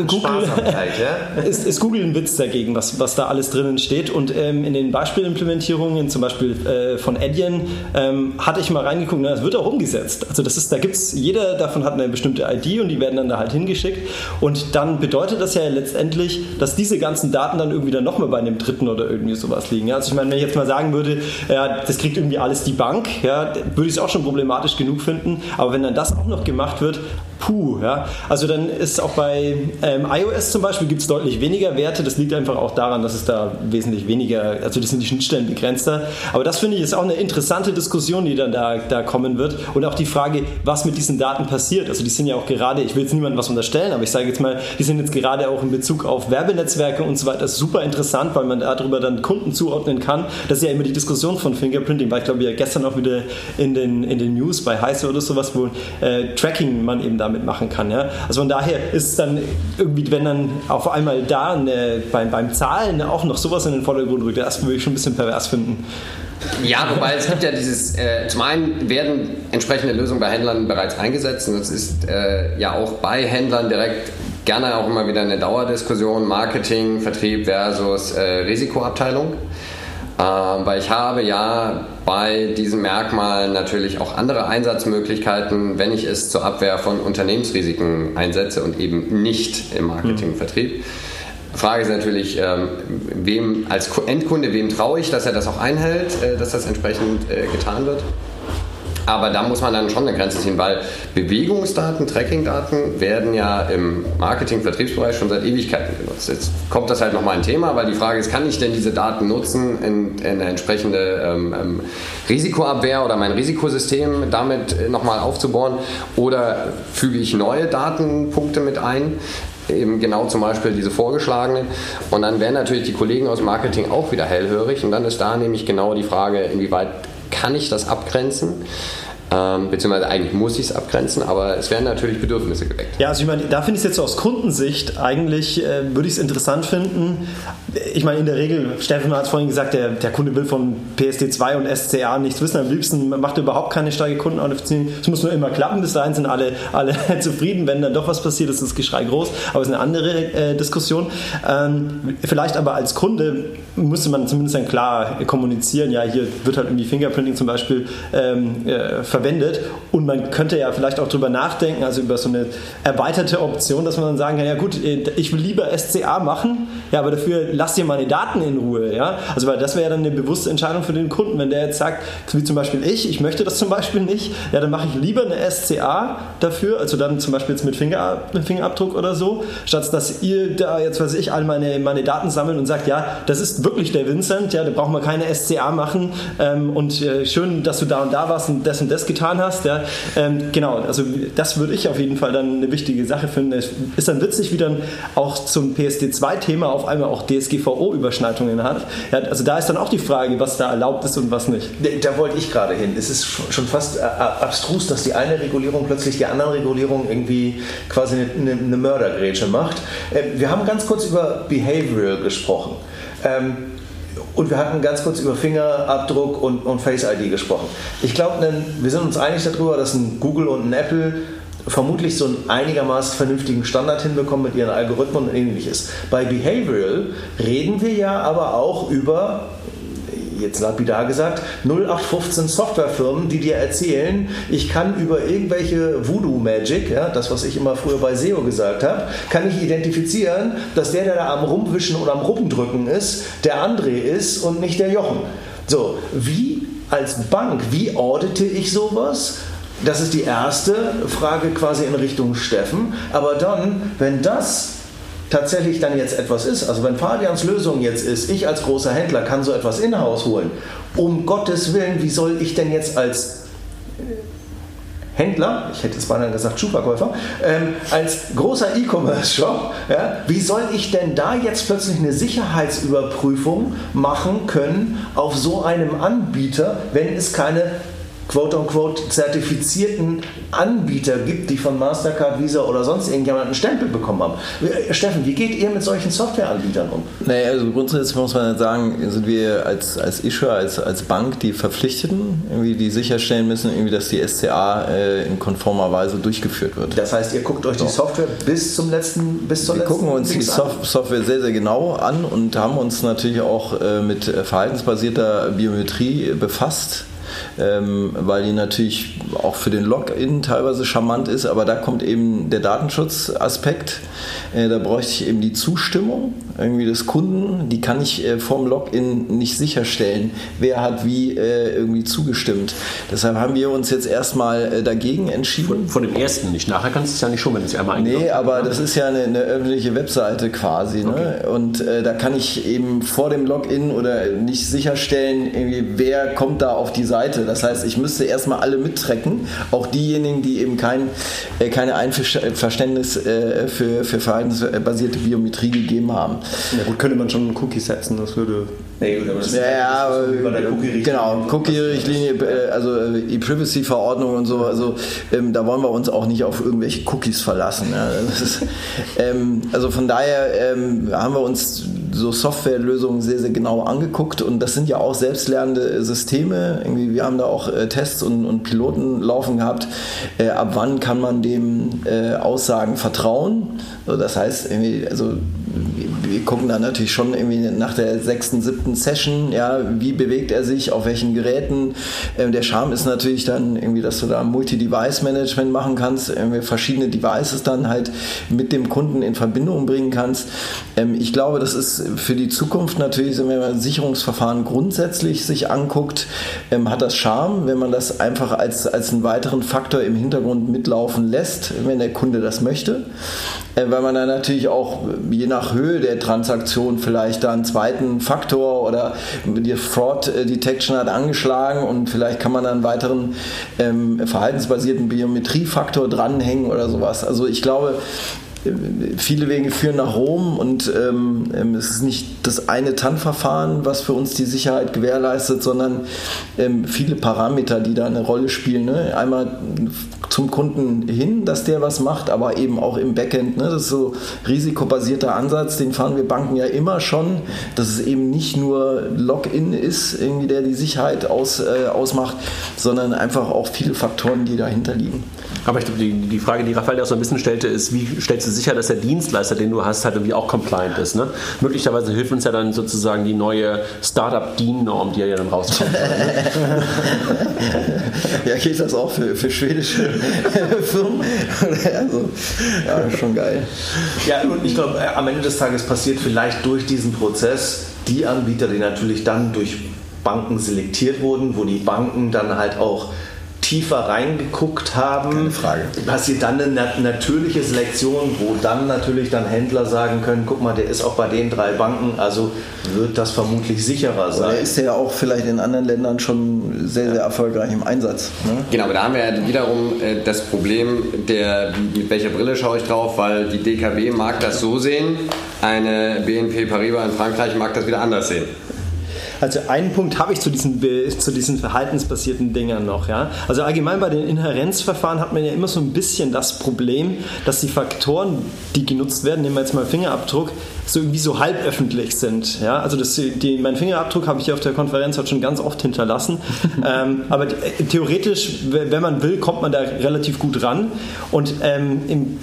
S5: Google, ja? ist, ist, Google ein Witz dagegen, was, was da alles drinnen steht. Und ähm, in den Beispielimplementierungen, zum Beispiel äh, von Adyen, ähm, hatte ich mal reingeguckt. Na, das wird auch umgesetzt. Also das ist, da gibt's jeder davon hat eine bestimmte ID und die werden dann da halt hingeschickt. Und dann bedeutet das ja letztendlich, dass diese ganzen Daten dann irgendwie dann nochmal bei einem Dritten oder irgendwie sowas liegen. Ja? Also Also ich meine, wenn ich jetzt mal sagen würde, ja, das kriegt irgendwie alles die Bank, ja, würde ich es auch schon problematisch genug finden. Aber wenn dann das auch noch gemacht wird, puh, ja. Also dann ist auch bei ähm, iOS zum Beispiel gibt es deutlich weniger Werte. Das liegt einfach auch daran, dass es da wesentlich weniger, also das sind die Schnittstellen begrenzter. Aber das finde ich ist auch eine interessante Diskussion, die dann da, da kommen wird. Und auch die Frage, was mit diesen Daten passiert. Also die sind ja auch gerade, ich will jetzt niemandem was unterstellen, aber ich sage jetzt mal, die sind jetzt gerade auch in Bezug auf Werbenetzwerke und so weiter super interessant, weil man darüber dann Kunden zuordnen kann. Das ist ja immer die Diskussion von Fingerprinting, weil ich glaube ja gestern auch wieder in den, in den News bei Heise oder sowas, wo äh, Tracking man eben damit machen kann. Ja? Also von daher ist es dann irgendwie, wenn dann auf einmal da eine, beim, beim Zahlen auch noch sowas in den Vordergrund rückt, das würde ich schon ein bisschen pervers finden.
S7: Ja, wobei es gibt ja dieses, äh, zum einen werden entsprechende Lösungen bei Händlern bereits eingesetzt und es ist äh, ja auch bei Händlern direkt gerne auch immer wieder eine Dauerdiskussion, Marketing, Vertrieb versus äh, Risikoabteilung. Ähm, weil ich habe ja bei diesen Merkmalen natürlich auch andere Einsatzmöglichkeiten, wenn ich es zur Abwehr von Unternehmensrisiken einsetze und eben nicht im Marketing, mhm. Vertrieb. Frage ist natürlich, ähm, wem als Endkunde, wem traue ich, dass er das auch einhält, äh, dass das entsprechend äh, getan wird. Aber da muss man dann schon eine Grenze ziehen, weil Bewegungsdaten, Trackingdaten werden ja im Marketing-Vertriebsbereich schon seit Ewigkeiten genutzt. Jetzt kommt das halt nochmal ein Thema, weil die Frage ist, kann ich denn diese Daten nutzen in, in eine entsprechende ähm, ähm, Risikoabwehr oder mein Risikosystem damit nochmal aufzubauen oder füge ich neue Datenpunkte mit ein? eben genau zum Beispiel diese vorgeschlagenen. Und dann werden natürlich die Kollegen aus Marketing auch wieder hellhörig. Und dann ist da nämlich genau die Frage, inwieweit kann ich das abgrenzen? Ähm, beziehungsweise eigentlich muss ich es abgrenzen, aber es werden natürlich Bedürfnisse geweckt.
S5: Ja, also ich meine, da finde ich es jetzt so aus Kundensicht eigentlich, äh, würde ich es interessant finden. Ich meine, in der Regel, Steffen hat es vorhin gesagt, der, der Kunde will von PSD2 und SCA nichts wissen. Am liebsten macht er überhaupt keine starke Kundenauthentifizierung. Es muss nur immer klappen, bis dahin sind alle, alle zufrieden. Wenn dann doch was passiert, ist das Geschrei groß. Aber es ist eine andere äh, Diskussion. Ähm, vielleicht aber als Kunde müsste man zumindest dann klar kommunizieren, ja, hier wird halt irgendwie Fingerprinting zum Beispiel ähm, äh, verwendet. Und man könnte ja vielleicht auch darüber nachdenken, also über so eine erweiterte Option, dass man dann sagen kann, ja gut, äh, ich will lieber SCA machen, ja, aber dafür lass dir meine Daten in Ruhe. Ja? Also weil das wäre ja dann eine bewusste Entscheidung für den Kunden. Wenn der jetzt sagt, wie zum Beispiel ich, ich möchte das zum Beispiel nicht, ja, dann mache ich lieber eine SCA dafür, also dann zum Beispiel jetzt mit Finger, Fingerabdruck oder so, statt dass ihr da jetzt, weiß ich, all meine, meine Daten sammelt und sagt, ja, das ist wirklich der Vincent, ja, da braucht man keine SCA machen ähm, und äh, schön, dass du da und da warst und das und das getan hast. Ja. Ähm, genau, also das würde ich auf jeden Fall dann eine wichtige Sache finden. Es ist dann witzig, wie dann auch zum PSD2-Thema auf einmal auch DSGVO-Überschneidungen hat. Ja, also da ist dann auch die Frage, was da erlaubt ist und was nicht.
S8: Da wollte ich gerade hin. Es ist schon fast äh, abstrus, dass die eine Regulierung plötzlich die andere Regulierung irgendwie quasi eine, eine Mördergrätsche macht. Ähm, wir haben ganz kurz über Behavioral gesprochen. Ähm, und wir hatten ganz kurz über Fingerabdruck und, und Face ID gesprochen. Ich glaube, wir sind uns einig darüber, dass ein Google und ein Apple vermutlich so einen einigermaßen vernünftigen Standard hinbekommen mit ihren Algorithmen und ähnliches. Bei Behavioral reden wir ja aber auch über jetzt lapidar gesagt, 0815 Softwarefirmen, die dir erzählen, ich kann über irgendwelche Voodoo Magic, ja, das was ich immer früher bei SEO gesagt habe, kann ich identifizieren, dass der, der da am Rumwischen oder am Ruppendrücken ist, der André ist und nicht der Jochen. So, wie als Bank, wie audite ich sowas? Das ist die erste Frage quasi in Richtung Steffen. Aber dann, wenn das tatsächlich dann jetzt etwas ist, also wenn Fabians Lösung jetzt ist, ich als großer Händler kann so etwas in-house holen, um Gottes Willen, wie soll ich denn jetzt als Händler, ich hätte es beinahe gesagt Schuhverkäufer, ähm, als großer E-Commerce-Shop, ja, wie soll ich denn da jetzt plötzlich eine Sicherheitsüberprüfung machen können auf so einem Anbieter, wenn es keine quote-unquote zertifizierten Anbieter gibt, die von Mastercard, Visa oder sonst irgendjemand einen Stempel bekommen haben. Äh, Steffen, wie geht ihr mit solchen Softwareanbietern um?
S6: Naja, also grundsätzlich muss man sagen, sind wir als, als Issuer, als, als Bank die Verpflichteten, irgendwie, die sicherstellen müssen, irgendwie, dass die SCA äh, in konformer Weise durchgeführt wird.
S8: Das heißt, ihr guckt euch so. die Software bis zum letzten, bis zur
S6: wir
S8: letzten
S6: gucken uns die Sof Software sehr, sehr genau an und haben uns natürlich auch äh, mit verhaltensbasierter Biometrie befasst ähm, weil die natürlich auch für den Login teilweise charmant ist, aber da kommt eben der Datenschutzaspekt. Äh, da bräuchte ich eben die Zustimmung irgendwie des Kunden, die kann ich äh, vorm Login nicht sicherstellen, wer hat wie äh, irgendwie zugestimmt. Deshalb haben wir uns jetzt erstmal äh, dagegen entschieden.
S9: Von, von, dem ersten nicht. Nachher kannst du es ja nicht schon, wenn du es einmal
S6: Nee, aber das ist ja eine, eine öffentliche Webseite quasi. Ne? Okay. Und äh, da kann ich eben vor dem Login oder nicht sicherstellen, irgendwie, wer kommt da auf die Seite. Das heißt, ich müsste erstmal alle mittrecken, auch diejenigen, die eben kein, äh, keine Einverständnis äh, für, für verhaltensbasierte Biometrie gegeben haben.
S5: Ja gut, könnte man schon einen Cookie setzen, das würde...
S6: Nee, gut, aber das ja, ja, Cookie genau, Cookie-Richtlinie, äh, also äh, E-Privacy-Verordnung und so, also ähm, da wollen wir uns auch nicht auf irgendwelche Cookies verlassen. Ja. Ist, ähm, also von daher ähm, haben wir uns so Softwarelösungen sehr, sehr genau angeguckt und das sind ja auch selbstlernende Systeme. Irgendwie, wir haben da auch äh, Tests und, und, Piloten laufen gehabt. Äh, ab wann kann man dem äh, Aussagen vertrauen? Also das heißt, also wir gucken dann natürlich schon irgendwie nach der sechsten, siebten Session, ja, wie bewegt er sich, auf welchen Geräten. Ähm, der Charme ist natürlich dann irgendwie, dass du da Multi-Device-Management machen kannst, irgendwie verschiedene Devices dann halt mit dem Kunden in Verbindung bringen kannst. Ähm, ich glaube, das ist für die Zukunft natürlich, wenn man Sicherungsverfahren grundsätzlich sich anguckt, ähm, hat das Charme, wenn man das einfach als, als einen weiteren Faktor im Hintergrund mitlaufen lässt, wenn der Kunde das möchte. Äh, weil man dann natürlich auch je nach Höhe der Transaktion vielleicht da einen zweiten Faktor oder die Fraud Detection hat angeschlagen und vielleicht kann man dann einen weiteren ähm, verhaltensbasierten Biometriefaktor dranhängen oder sowas. Also ich glaube, viele Wege führen nach Rom und ähm, ähm, es ist nicht das eine TAN-Verfahren, was für uns die Sicherheit gewährleistet, sondern ähm, viele Parameter, die da eine Rolle spielen. Ne? Einmal zum Kunden hin, dass der was macht, aber eben auch im Backend. Ne? Das ist so risikobasierter Ansatz, den fahren wir Banken ja immer schon, dass es eben nicht nur Login ist, irgendwie der die Sicherheit aus, äh, ausmacht, sondern einfach auch viele Faktoren, die dahinter liegen.
S9: Aber ich glaube, die, die Frage, die Raphael auch so ein bisschen stellte, ist, wie stellst du sicher, dass der Dienstleister, den du hast, halt irgendwie auch compliant ist? Ne? Möglicherweise hilft uns ja dann sozusagen die neue Startup-DIN-Norm, die ja dann rauskommt. Ne?
S6: ja, geht das auch für, für schwedische Firmen? also, ja, schon geil.
S5: Ja, und ich glaube, äh, am Ende des Tages passiert vielleicht durch diesen Prozess die Anbieter, die natürlich dann durch Banken selektiert wurden, wo die Banken dann halt auch tiefer reingeguckt haben, passiert dann eine natürliche Selektion, wo dann natürlich dann Händler sagen können, guck mal, der ist auch bei den drei Banken, also wird das vermutlich sicherer sein.
S6: Oder ist ja auch vielleicht in anderen Ländern schon sehr, sehr erfolgreich im Einsatz. Ne?
S7: Genau, aber da haben wir ja wiederum äh, das Problem, der, mit welcher Brille schaue ich drauf, weil die DKB mag das so sehen, eine BNP Paribas in Frankreich mag das wieder anders sehen.
S5: Also einen Punkt habe ich zu diesen, zu diesen verhaltensbasierten Dingern noch. Ja? Also allgemein bei den Inhärenzverfahren hat man ja immer so ein bisschen das Problem, dass die Faktoren, die genutzt werden, nehmen wir jetzt mal Fingerabdruck, so irgendwie so halböffentlich sind. Ja? Also das, die, mein Fingerabdruck habe ich auf der Konferenz heute schon ganz oft hinterlassen. ähm, aber äh, theoretisch, wenn man will, kommt man da relativ gut ran. Und ähm, im,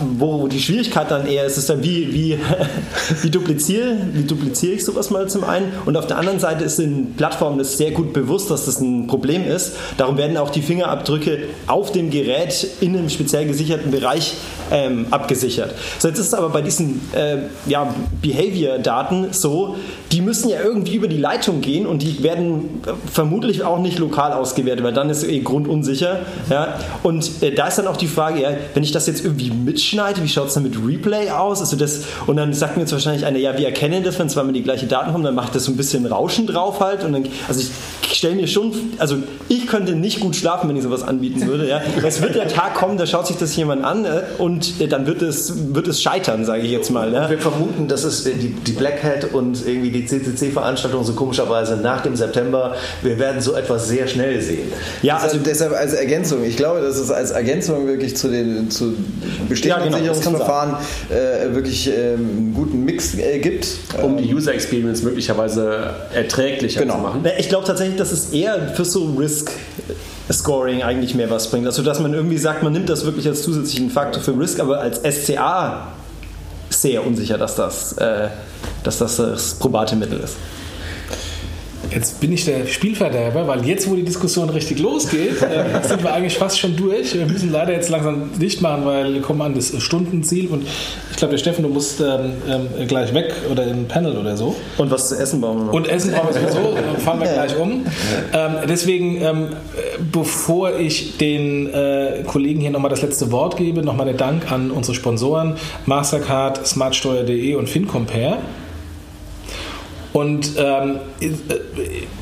S5: wo die Schwierigkeit dann eher ist, ist dann, wie, wie, wie, dupliziere, wie dupliziere ich sowas mal zum einen? Und auf der anderen Seite ist den Plattformen das sehr gut bewusst, dass das ein Problem ist. Darum werden auch die Fingerabdrücke auf dem Gerät in einem speziell gesicherten Bereich ähm, abgesichert. So, jetzt ist es aber bei diesen äh, ja, Behavior-Daten so, die müssen ja irgendwie über die Leitung gehen und die werden vermutlich auch nicht lokal ausgewertet, weil dann ist eh grundunsicher. Ja? Und äh, da ist dann auch die Frage, ja, wenn ich das jetzt irgendwie mitschneide, wie schaut es dann mit Replay aus? Also das, und dann sagt mir jetzt wahrscheinlich einer, ja, wir erkennen das, wenn zweimal die gleiche Daten haben, dann macht das so ein bisschen Rauschen drauf halt. Und dann, also ich stelle mir schon, also ich könnte nicht gut schlafen, wenn ich sowas anbieten würde. Ja? Es wird der Tag kommen, da schaut sich das jemand an äh, und äh, dann wird es, wird es scheitern, sage ich jetzt mal. Ja?
S6: Wir vermuten, dass es die, die Black Hat und irgendwie die CCC-Veranstaltung so komischerweise nach dem September, wir werden so etwas sehr schnell sehen. Ja, also deshalb als Ergänzung, ich glaube, dass es als Ergänzung wirklich zu den zu bestehenden ja, genau, Sicherungsverfahren äh, wirklich ähm, einen guten Mix äh, gibt.
S9: Um die User Experience möglicherweise erträglicher genau. zu machen.
S5: Ich glaube tatsächlich, dass es eher für so Risk Scoring eigentlich mehr was bringt. Also dass man irgendwie sagt, man nimmt das wirklich als zusätzlichen Faktor für Risk, aber als SCA sehr unsicher, dass das, äh, dass das das probate Mittel ist.
S2: Jetzt bin ich der Spielverderber, weil jetzt, wo die Diskussion richtig losgeht, äh, sind wir eigentlich fast schon durch. Wir müssen leider jetzt langsam dicht machen, weil wir kommen an das Stundenziel und ich glaube, der Steffen, du musst ähm, ähm, gleich weg oder in ein Panel oder so.
S5: Und was zu essen bauen wir noch.
S2: Und Essen brauchen wir sowieso, dann fahren wir gleich um. Ähm, deswegen, ähm, bevor ich den äh, Kollegen hier nochmal das letzte Wort gebe, nochmal der Dank an unsere Sponsoren Mastercard, smartsteuer.de und FinCompare. Und ähm,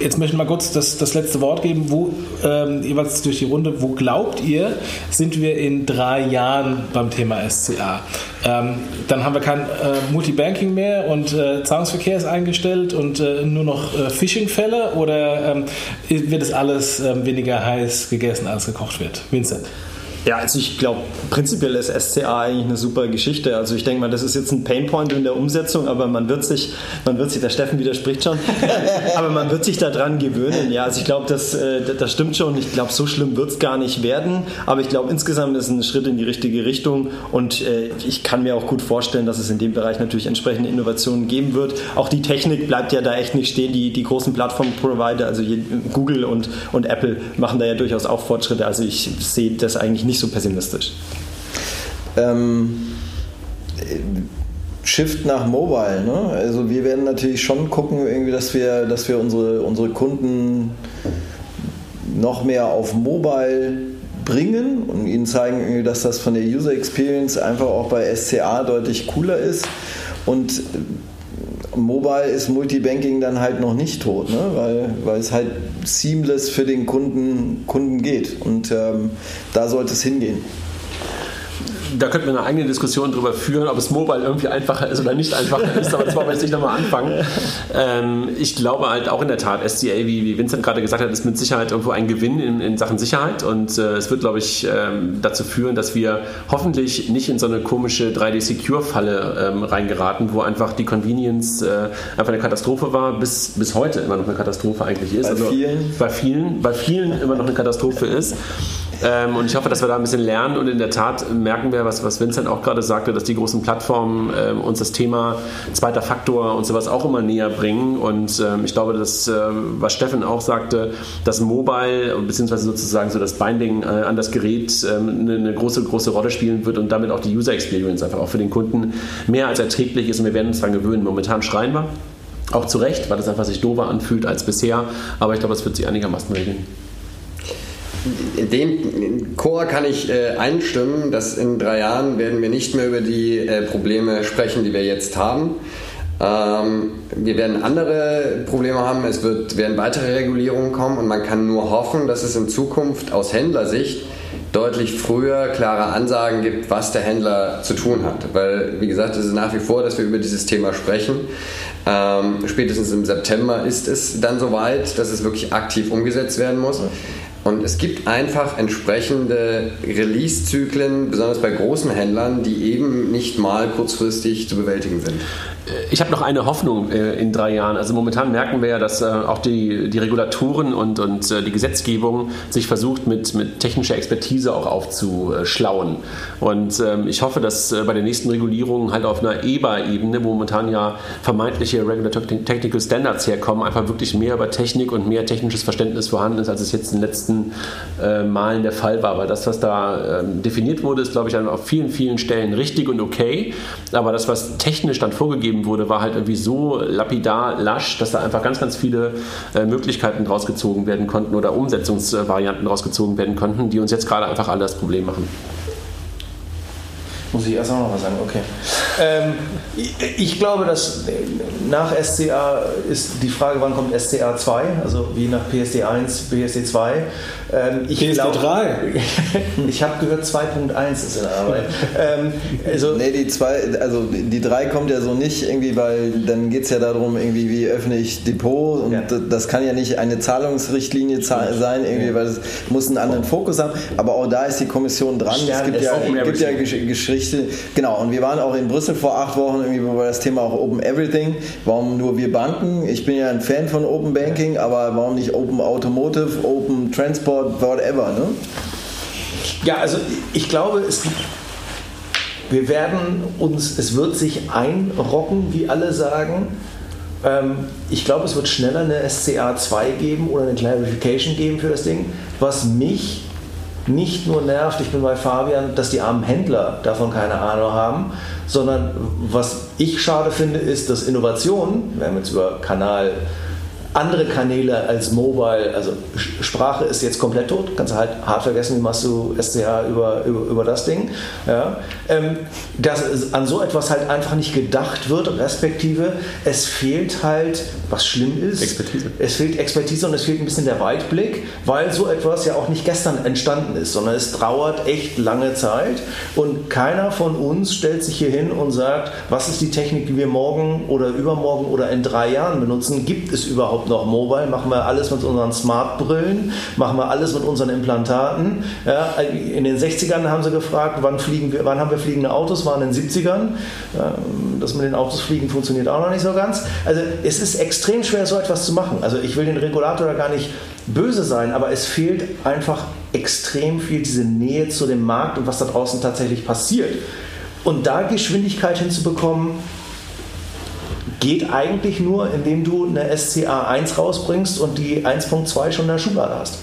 S2: jetzt möchte ich mal kurz das, das letzte Wort geben. Wo, ähm, jeweils durch die Runde, wo glaubt ihr, sind wir in drei Jahren beim Thema SCA? Ähm, dann haben wir kein äh, Multibanking mehr und äh, Zahlungsverkehr ist eingestellt und äh, nur noch äh, Phishing-Fälle oder ähm, wird es alles ähm, weniger heiß gegessen, als gekocht wird? Vincent.
S5: Ja, also ich glaube, prinzipiell ist SCA eigentlich eine super Geschichte. Also ich denke mal, das ist jetzt ein Painpoint in der Umsetzung, aber man wird sich, man wird sich, der Steffen widerspricht schon, aber man wird sich daran gewöhnen. Ja, also ich glaube, das, äh, das stimmt schon. Ich glaube, so schlimm wird es gar nicht werden. Aber ich glaube, insgesamt ist es ein Schritt in die richtige Richtung und äh, ich kann mir auch gut vorstellen, dass es in dem Bereich natürlich entsprechende Innovationen geben wird. Auch die Technik bleibt ja da echt nicht stehen. Die, die großen Plattform-Provider, also Google und, und Apple machen da ja durchaus auch Fortschritte. Also ich sehe das eigentlich nicht nicht so pessimistisch.
S6: Ähm, Shift nach Mobile. Ne? Also wir werden natürlich schon gucken, irgendwie, dass wir, dass wir unsere, unsere Kunden noch mehr auf Mobile bringen und ihnen zeigen, dass das von der User Experience einfach auch bei SCA deutlich cooler ist. Und Mobile ist Multibanking dann halt noch nicht tot, ne? weil, weil es halt seamless für den Kunden, Kunden geht. Und ähm, da sollte es hingehen
S9: da könnten wir eine eigene Diskussion darüber führen, ob es mobile irgendwie einfacher ist oder nicht einfacher ist, aber das wollen wir jetzt nicht nochmal anfangen. Ähm, ich glaube halt auch in der Tat, SCA, wie, wie Vincent gerade gesagt hat, ist mit Sicherheit irgendwo ein Gewinn in, in Sachen Sicherheit und äh, es wird, glaube ich, ähm, dazu führen, dass wir hoffentlich nicht in so eine komische 3D-Secure-Falle ähm, reingeraten, wo einfach die Convenience äh, einfach eine Katastrophe war, bis, bis heute immer noch eine Katastrophe eigentlich ist.
S6: Bei
S9: also,
S6: vielen?
S9: Bei vielen, bei vielen immer noch eine Katastrophe ist. Ähm, und ich hoffe, dass wir da ein bisschen lernen und in der Tat merken wir, was, was Vincent auch gerade sagte, dass die großen Plattformen ähm, uns das Thema zweiter Faktor und sowas auch immer näher bringen. Und ähm, ich glaube, dass, äh, was Steffen auch sagte, dass Mobile beziehungsweise sozusagen so das Binding äh, an das Gerät ähm, eine, eine, große, große Rolle spielen wird und damit auch die User Experience einfach auch für den Kunden mehr als erträglich ist und wir werden uns daran gewöhnen. Momentan schreien wir. Auch zu Recht, weil es einfach sich dober anfühlt als bisher. Aber ich glaube, es wird sich einigermaßen regeln
S7: dem Chor kann ich äh, einstimmen, dass in drei Jahren werden wir nicht mehr über die äh, Probleme sprechen, die wir jetzt haben. Ähm, wir werden andere Probleme haben, es wird, werden weitere Regulierungen kommen und man kann nur hoffen, dass es in Zukunft aus Händlersicht deutlich früher klare Ansagen gibt, was der Händler zu tun hat. Weil, wie gesagt, es ist nach wie vor, dass wir über dieses Thema sprechen. Ähm, spätestens im September ist es dann soweit, dass es wirklich aktiv umgesetzt werden muss. Und es gibt einfach entsprechende Release-Zyklen, besonders bei großen Händlern, die eben nicht mal kurzfristig zu bewältigen sind.
S9: Ich habe noch eine Hoffnung äh, in drei Jahren. Also momentan merken wir ja, dass äh, auch die, die Regulatoren und, und äh, die Gesetzgebung sich versucht, mit, mit technischer Expertise auch aufzuschlauen. Und ähm, ich hoffe, dass bei den nächsten Regulierungen halt auf einer EBA-Ebene, wo momentan ja vermeintliche Regulatory Technical Standards herkommen, einfach wirklich mehr über Technik und mehr technisches Verständnis vorhanden ist, als es jetzt in den letzten Malen der Fall war. Weil das, was da ähm, definiert wurde, ist, glaube ich, auf vielen, vielen Stellen richtig und okay. Aber das, was technisch dann vorgegeben gegeben wurde, war halt irgendwie so lapidar, lasch, dass da einfach ganz, ganz viele äh, Möglichkeiten rausgezogen werden konnten oder Umsetzungsvarianten rausgezogen werden konnten, die uns jetzt gerade einfach alle das Problem machen.
S8: Muss ich erst auch noch was sagen, okay. Ähm, ich, glaube, dass nach SCA ist die Frage, wann kommt SCA 2, also wie nach PSD 1, PSD 2.
S2: Ähm, ich PSD glaub, 3?
S8: ich habe gehört, 2.1 ist in der Arbeit. ähm,
S6: also, nee, die, zwei, also die 3 kommt ja so nicht irgendwie, weil dann geht es ja darum, irgendwie, wie öffne ich Depot und ja. das kann ja nicht eine Zahlungsrichtlinie sein, irgendwie, weil es muss einen anderen Fokus haben. Aber auch da ist die Kommission dran. Stern es gibt ja, gibt ja Geschichten Geschichte. Genau, und wir waren auch in Brüssel vor acht Wochen, irgendwie war das Thema auch Open Everything. Warum nur wir Banken? Ich bin ja ein Fan von Open Banking, aber warum nicht Open Automotive, Open Transport, whatever, ne?
S8: Ja, also ich glaube, es gibt wir werden uns, es wird sich einrocken, wie alle sagen. Ähm, ich glaube, es wird schneller eine SCA 2 geben oder eine Clarification geben für das Ding. Was mich nicht nur nervt, ich bin bei Fabian, dass die armen Händler davon keine Ahnung haben, sondern was ich schade finde, ist, dass Innovation, wir haben jetzt über Kanal andere Kanäle als Mobile, also Sprache ist jetzt komplett tot, kannst du halt hart vergessen, wie machst du SCH über, über, über das Ding. Ja. Ähm, dass an so etwas halt einfach nicht gedacht wird, respektive es fehlt halt, was schlimm ist,
S9: Expertise.
S8: es fehlt Expertise und es fehlt ein bisschen der Weitblick, weil so etwas ja auch nicht gestern entstanden ist, sondern es dauert echt lange Zeit und keiner von uns stellt sich hier hin und sagt, was ist die Technik, die wir morgen oder übermorgen oder in drei Jahren benutzen, gibt es überhaupt überhaupt noch Mobile? Machen wir alles mit unseren Smart-Brillen? Machen wir alles mit unseren Implantaten? Ja, in den 60ern haben sie gefragt, wann, fliegen wir, wann haben wir fliegende Autos? Waren in den 70ern. Das mit den Autos fliegen funktioniert auch noch nicht so ganz. Also es ist extrem schwer, so etwas zu machen. Also ich will den Regulator da gar nicht böse sein, aber es fehlt einfach extrem viel diese Nähe zu dem Markt und was da draußen tatsächlich passiert. Und da Geschwindigkeit hinzubekommen, geht eigentlich nur, indem du eine SCA 1 rausbringst und die 1.2 schon in der Schublade hast.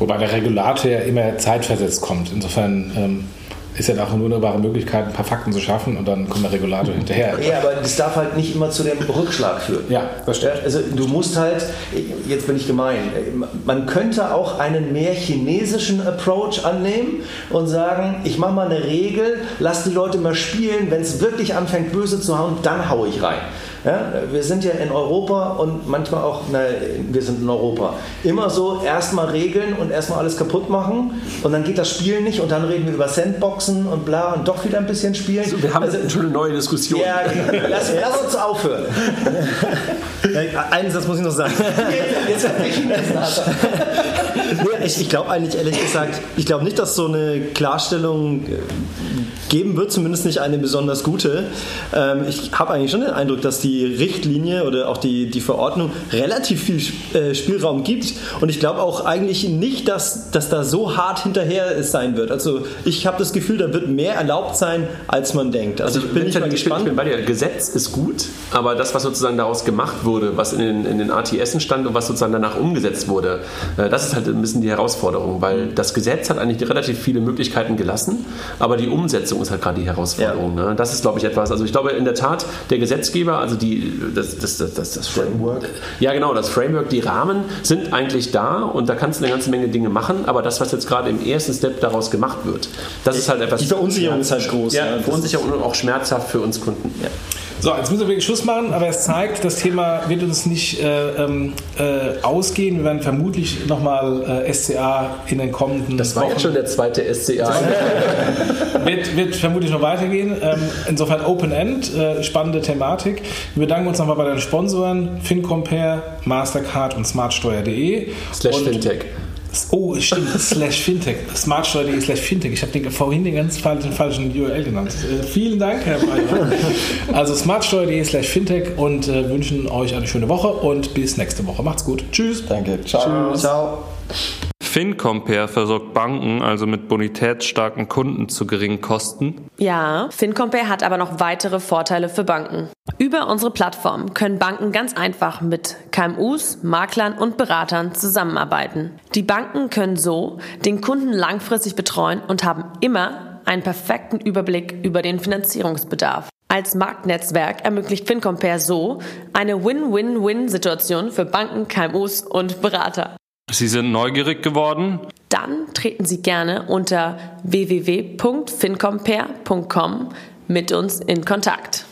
S2: Wobei der Regulator ja immer zeitversetzt kommt. Insofern ähm, ist ja auch eine wunderbare Möglichkeit, ein paar Fakten zu schaffen und dann kommt der Regulator hinterher.
S8: Ja, aber das darf halt nicht immer zu dem Rückschlag führen.
S2: Ja, das stimmt.
S8: Also du musst halt, jetzt bin ich gemein, man könnte auch einen mehr chinesischen Approach annehmen und sagen, ich mache mal eine Regel, lass die Leute mal spielen, wenn es wirklich anfängt böse zu hauen, dann haue ich rein. Ja, wir sind ja in Europa und manchmal auch, na, wir sind in Europa. Immer so erstmal regeln und erstmal alles kaputt machen und dann geht das Spiel nicht und dann reden wir über Sandboxen und bla und doch wieder ein bisschen spielen.
S9: Also, wir haben also, schon eine neue Diskussion.
S8: Ja, lass, lass uns aufhören.
S5: Einen Satz muss ich noch sagen. Jetzt, jetzt ich, ich glaube eigentlich ehrlich gesagt, ich glaube nicht, dass so eine Klarstellung äh, geben wird, zumindest nicht eine besonders gute. Ähm, ich habe eigentlich schon den Eindruck, dass die Richtlinie oder auch die, die Verordnung relativ viel äh, Spielraum gibt und ich glaube auch eigentlich nicht, dass, dass da so hart hinterher sein wird. Also ich habe das Gefühl, da wird mehr erlaubt sein, als man denkt.
S9: Also, also ich bin nicht mal gespannt. Ich bin bei dir. Gesetz ist gut, aber das, was sozusagen daraus gemacht wurde, was in den, in den ATS stand und was sozusagen danach umgesetzt wurde, äh, das ist halt ein bisschen die Herausforderung, weil das Gesetz hat eigentlich relativ viele Möglichkeiten gelassen, aber die Umsetzung ist halt gerade die Herausforderung. Ja. Ne? Das ist, glaube ich, etwas, also ich glaube in der Tat, der Gesetzgeber, also die, das, das, das, das, das Framework. Ja, genau, das Framework, die Rahmen sind eigentlich da und da kannst du eine ganze Menge Dinge machen, aber das, was jetzt gerade im ersten Step daraus gemacht wird, das ist halt etwas.
S5: Die Verunsicherung ist halt groß.
S9: Ja, ja Verunsicherung und auch schmerzhaft für uns Kunden. Ja.
S2: So, jetzt müssen wir wirklich Schluss machen, aber es zeigt, das Thema wird uns nicht äh, ähm, äh, ausgehen. Wir werden vermutlich nochmal äh, SCA in den kommenden
S9: Das war Wochen jetzt schon der zweite SCA.
S2: wird, wird, vermutlich noch weitergehen. Ähm, insofern Open End, äh, spannende Thematik. Wir bedanken uns nochmal bei den Sponsoren FinCompare, Mastercard und smartsteuer.de.
S9: Slash Fintech.
S2: Oh, stimmt, slash Fintech. Smartsteuer.de slash Fintech. Ich habe den vorhin den ganz falschen, falschen URL genannt. Äh, vielen Dank, Herr Breyer. Also smartsteuer.de slash Fintech und äh, wünschen euch eine schöne Woche und bis nächste Woche. Macht's gut. Tschüss.
S5: Danke. Ciao.
S8: Tschüss. Ciao.
S3: FinCompare versorgt Banken also mit bonitätsstarken Kunden zu geringen Kosten.
S4: Ja, FinCompare hat aber noch weitere Vorteile für Banken. Über unsere Plattform können Banken ganz einfach mit KMUs, Maklern und Beratern zusammenarbeiten. Die Banken können so den Kunden langfristig betreuen und haben immer einen perfekten Überblick über den Finanzierungsbedarf. Als Marktnetzwerk ermöglicht FinCompare so eine Win-Win-Win-Situation für Banken, KMUs und Berater.
S3: Sie sind neugierig geworden?
S4: Dann treten Sie gerne unter www.fincompare.com mit uns in Kontakt.